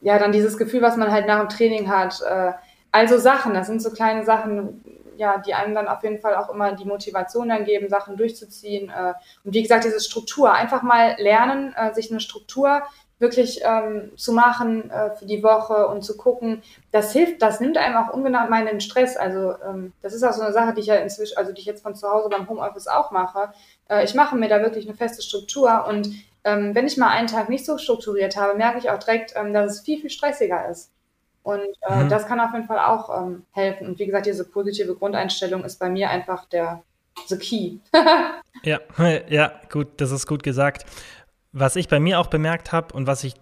ja, dann dieses Gefühl, was man halt nach dem Training hat. Äh, also Sachen, das sind so kleine Sachen, ja, die einem dann auf jeden Fall auch immer die Motivation dann geben, Sachen durchzuziehen. Äh, und wie gesagt, diese Struktur, einfach mal lernen, äh, sich eine Struktur wirklich ähm, zu machen äh, für die Woche und zu gucken, das hilft, das nimmt einem auch ungemein den Stress. Also ähm, das ist auch so eine Sache, die ich ja inzwischen, also die ich jetzt von zu Hause beim Homeoffice auch mache. Äh, ich mache mir da wirklich eine feste Struktur und ähm, wenn ich mal einen Tag nicht so strukturiert habe, merke ich auch direkt, ähm, dass es viel, viel stressiger ist. Und äh, mhm. das kann auf jeden Fall auch ähm, helfen. Und wie gesagt, diese positive Grundeinstellung ist bei mir einfach der the key. ja, ja, gut, das ist gut gesagt. Was ich bei mir auch bemerkt habe und was ich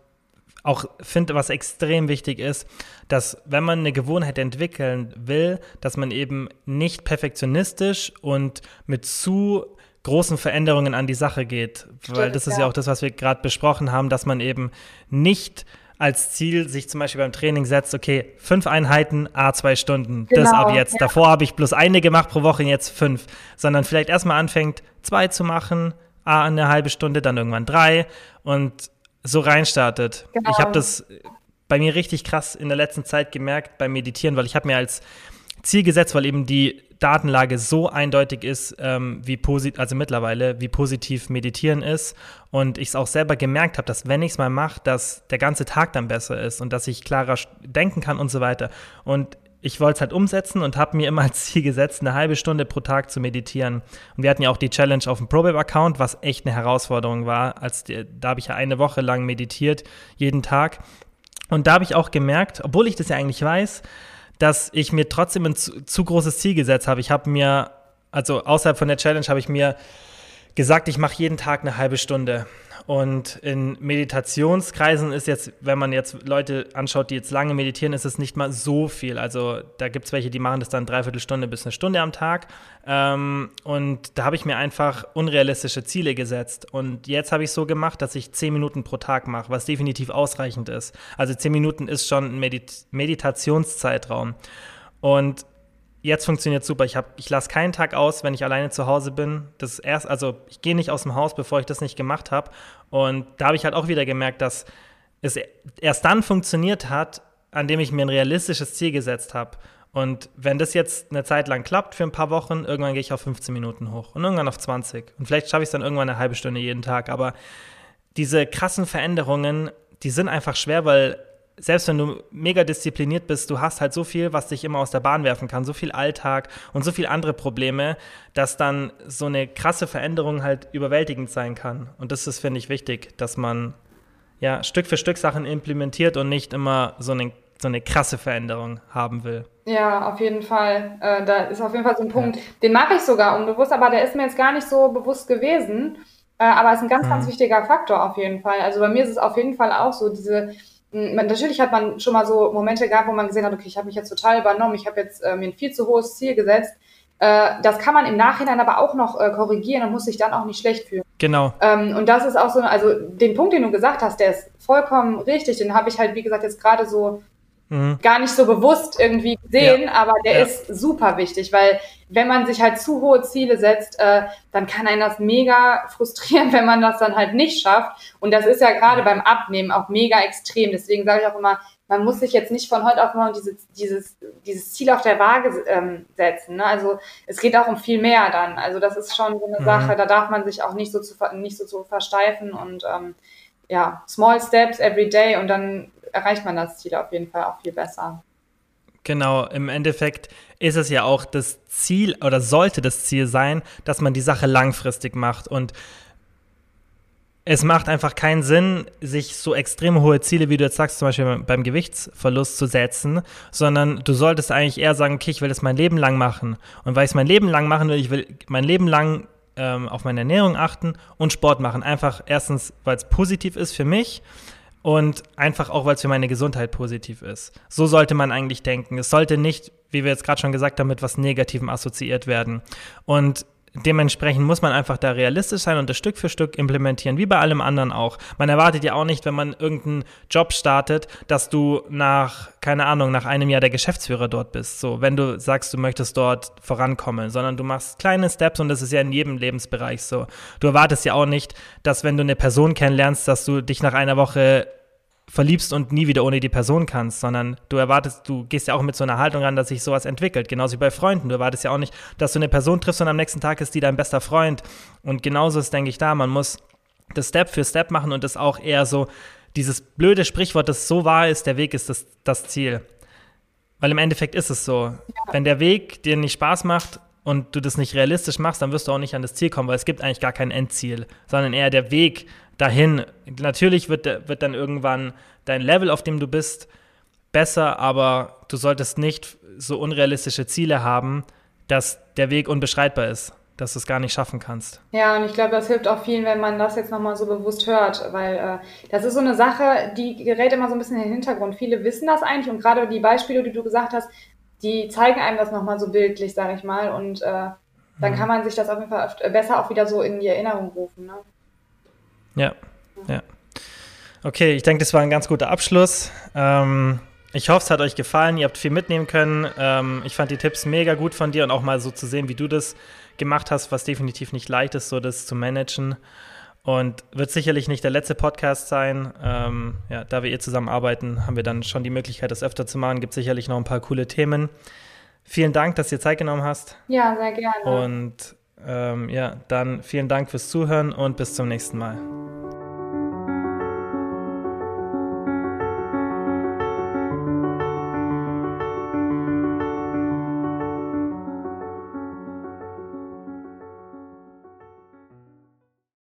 auch finde, was extrem wichtig ist, dass wenn man eine Gewohnheit entwickeln will, dass man eben nicht perfektionistisch und mit zu großen Veränderungen an die Sache geht. Stimmt, Weil das ist ja. ja auch das, was wir gerade besprochen haben, dass man eben nicht als Ziel sich zum Beispiel beim Training setzt, okay, fünf Einheiten, a zwei Stunden, genau, das ab jetzt. Ja. Davor habe ich bloß eine gemacht pro Woche, jetzt fünf. Sondern vielleicht erstmal anfängt, zwei zu machen, ah, eine halbe Stunde, dann irgendwann drei und so reinstartet. Genau. Ich habe das bei mir richtig krass in der letzten Zeit gemerkt beim Meditieren, weil ich habe mir als Ziel gesetzt, weil eben die Datenlage so eindeutig ist, ähm, wie positiv, also mittlerweile, wie positiv Meditieren ist. Und ich es auch selber gemerkt habe, dass wenn ich es mal mache, dass der ganze Tag dann besser ist und dass ich klarer denken kann und so weiter. Und ich wollte es halt umsetzen und habe mir immer als Ziel gesetzt, eine halbe Stunde pro Tag zu meditieren. Und wir hatten ja auch die Challenge auf dem ProBabe-Account, was echt eine Herausforderung war. Als da habe ich ja eine Woche lang meditiert, jeden Tag. Und da habe ich auch gemerkt, obwohl ich das ja eigentlich weiß, dass ich mir trotzdem ein zu, zu großes Ziel gesetzt habe. Ich habe mir, also außerhalb von der Challenge, habe ich mir gesagt, ich mache jeden Tag eine halbe Stunde. Und in Meditationskreisen ist jetzt, wenn man jetzt Leute anschaut, die jetzt lange meditieren, ist es nicht mal so viel. Also da gibt es welche, die machen das dann dreiviertel Stunde bis eine Stunde am Tag. Ähm, und da habe ich mir einfach unrealistische Ziele gesetzt. Und jetzt habe ich so gemacht, dass ich zehn Minuten pro Tag mache, was definitiv ausreichend ist. Also zehn Minuten ist schon ein Medit Meditationszeitraum. Und jetzt funktioniert super. Ich, ich lasse keinen Tag aus, wenn ich alleine zu Hause bin. Das erst, also ich gehe nicht aus dem Haus, bevor ich das nicht gemacht habe. Und da habe ich halt auch wieder gemerkt, dass es erst dann funktioniert hat, an dem ich mir ein realistisches Ziel gesetzt habe. Und wenn das jetzt eine Zeit lang klappt für ein paar Wochen, irgendwann gehe ich auf 15 Minuten hoch und irgendwann auf 20. Und vielleicht schaffe ich es dann irgendwann eine halbe Stunde jeden Tag. Aber diese krassen Veränderungen, die sind einfach schwer, weil selbst wenn du mega diszipliniert bist, du hast halt so viel, was dich immer aus der Bahn werfen kann, so viel Alltag und so viele andere Probleme, dass dann so eine krasse Veränderung halt überwältigend sein kann. Und das ist, finde ich, wichtig, dass man ja Stück für Stück Sachen implementiert und nicht immer so eine, so eine krasse Veränderung haben will. Ja, auf jeden Fall. Äh, da ist auf jeden Fall so ein Punkt, ja. den mache ich sogar unbewusst, aber der ist mir jetzt gar nicht so bewusst gewesen. Äh, aber es ist ein ganz, mhm. ganz wichtiger Faktor auf jeden Fall. Also bei mir ist es auf jeden Fall auch so, diese natürlich hat man schon mal so Momente gehabt, wo man gesehen hat, okay, ich habe mich jetzt total übernommen, ich habe jetzt äh, mir ein viel zu hohes Ziel gesetzt. Äh, das kann man im Nachhinein aber auch noch äh, korrigieren und muss sich dann auch nicht schlecht fühlen. Genau. Ähm, und das ist auch so, also den Punkt, den du gesagt hast, der ist vollkommen richtig. Den habe ich halt, wie gesagt, jetzt gerade so mhm. gar nicht so bewusst irgendwie gesehen, ja. aber der ja. ist super wichtig, weil wenn man sich halt zu hohe Ziele setzt, äh, dann kann einen das mega frustrieren, wenn man das dann halt nicht schafft. Und das ist ja gerade beim Abnehmen auch mega extrem. Deswegen sage ich auch immer, man muss sich jetzt nicht von heute auf morgen diese, dieses, dieses Ziel auf der Waage ähm, setzen. Ne? Also es geht auch um viel mehr dann. Also das ist schon so eine mhm. Sache, da darf man sich auch nicht so zu, nicht so zu versteifen und ähm, ja, small steps every day und dann erreicht man das Ziel auf jeden Fall auch viel besser. Genau, im Endeffekt ist es ja auch das Ziel oder sollte das Ziel sein, dass man die Sache langfristig macht. Und es macht einfach keinen Sinn, sich so extrem hohe Ziele, wie du jetzt sagst, zum Beispiel beim Gewichtsverlust zu setzen, sondern du solltest eigentlich eher sagen, okay, ich will das mein Leben lang machen. Und weil ich es mein Leben lang machen will, ich will mein Leben lang ähm, auf meine Ernährung achten und Sport machen. Einfach erstens, weil es positiv ist für mich und einfach auch, weil es für meine Gesundheit positiv ist. So sollte man eigentlich denken. Es sollte nicht, wie wir jetzt gerade schon gesagt haben, mit was Negativem assoziiert werden. Und dementsprechend muss man einfach da realistisch sein und das Stück für Stück implementieren, wie bei allem anderen auch. Man erwartet ja auch nicht, wenn man irgendeinen Job startet, dass du nach, keine Ahnung, nach einem Jahr der Geschäftsführer dort bist. So, wenn du sagst, du möchtest dort vorankommen, sondern du machst kleine Steps und das ist ja in jedem Lebensbereich so. Du erwartest ja auch nicht, dass wenn du eine Person kennenlernst, dass du dich nach einer Woche verliebst und nie wieder ohne die Person kannst, sondern du erwartest, du gehst ja auch mit so einer Haltung ran, dass sich sowas entwickelt. Genauso wie bei Freunden. Du erwartest ja auch nicht, dass du eine Person triffst und am nächsten Tag ist die dein bester Freund. Und genauso ist, denke ich, da. Man muss das Step für Step machen und das auch eher so, dieses blöde Sprichwort, das so wahr ist, der Weg ist das, das Ziel. Weil im Endeffekt ist es so. Ja. Wenn der Weg dir nicht Spaß macht, und du das nicht realistisch machst, dann wirst du auch nicht an das Ziel kommen, weil es gibt eigentlich gar kein Endziel, sondern eher der Weg dahin. Natürlich wird, wird dann irgendwann dein Level, auf dem du bist, besser, aber du solltest nicht so unrealistische Ziele haben, dass der Weg unbeschreitbar ist, dass du es gar nicht schaffen kannst. Ja, und ich glaube, das hilft auch vielen, wenn man das jetzt nochmal so bewusst hört, weil äh, das ist so eine Sache, die gerät immer so ein bisschen in den Hintergrund. Viele wissen das eigentlich und gerade die Beispiele, die du gesagt hast, die zeigen einem das nochmal so bildlich, sage ich mal. Und äh, dann mhm. kann man sich das auf jeden Fall besser auch wieder so in die Erinnerung rufen. Ne? Ja, ja. Okay, ich denke, das war ein ganz guter Abschluss. Ähm, ich hoffe, es hat euch gefallen. Ihr habt viel mitnehmen können. Ähm, ich fand die Tipps mega gut von dir und auch mal so zu sehen, wie du das gemacht hast, was definitiv nicht leicht ist, so das zu managen. Und wird sicherlich nicht der letzte Podcast sein. Ähm, ja, da wir ihr zusammenarbeiten, haben wir dann schon die Möglichkeit, das öfter zu machen. Gibt sicherlich noch ein paar coole Themen. Vielen Dank, dass du dir Zeit genommen hast. Ja, sehr gerne. Und ähm, ja, dann vielen Dank fürs Zuhören und bis zum nächsten Mal.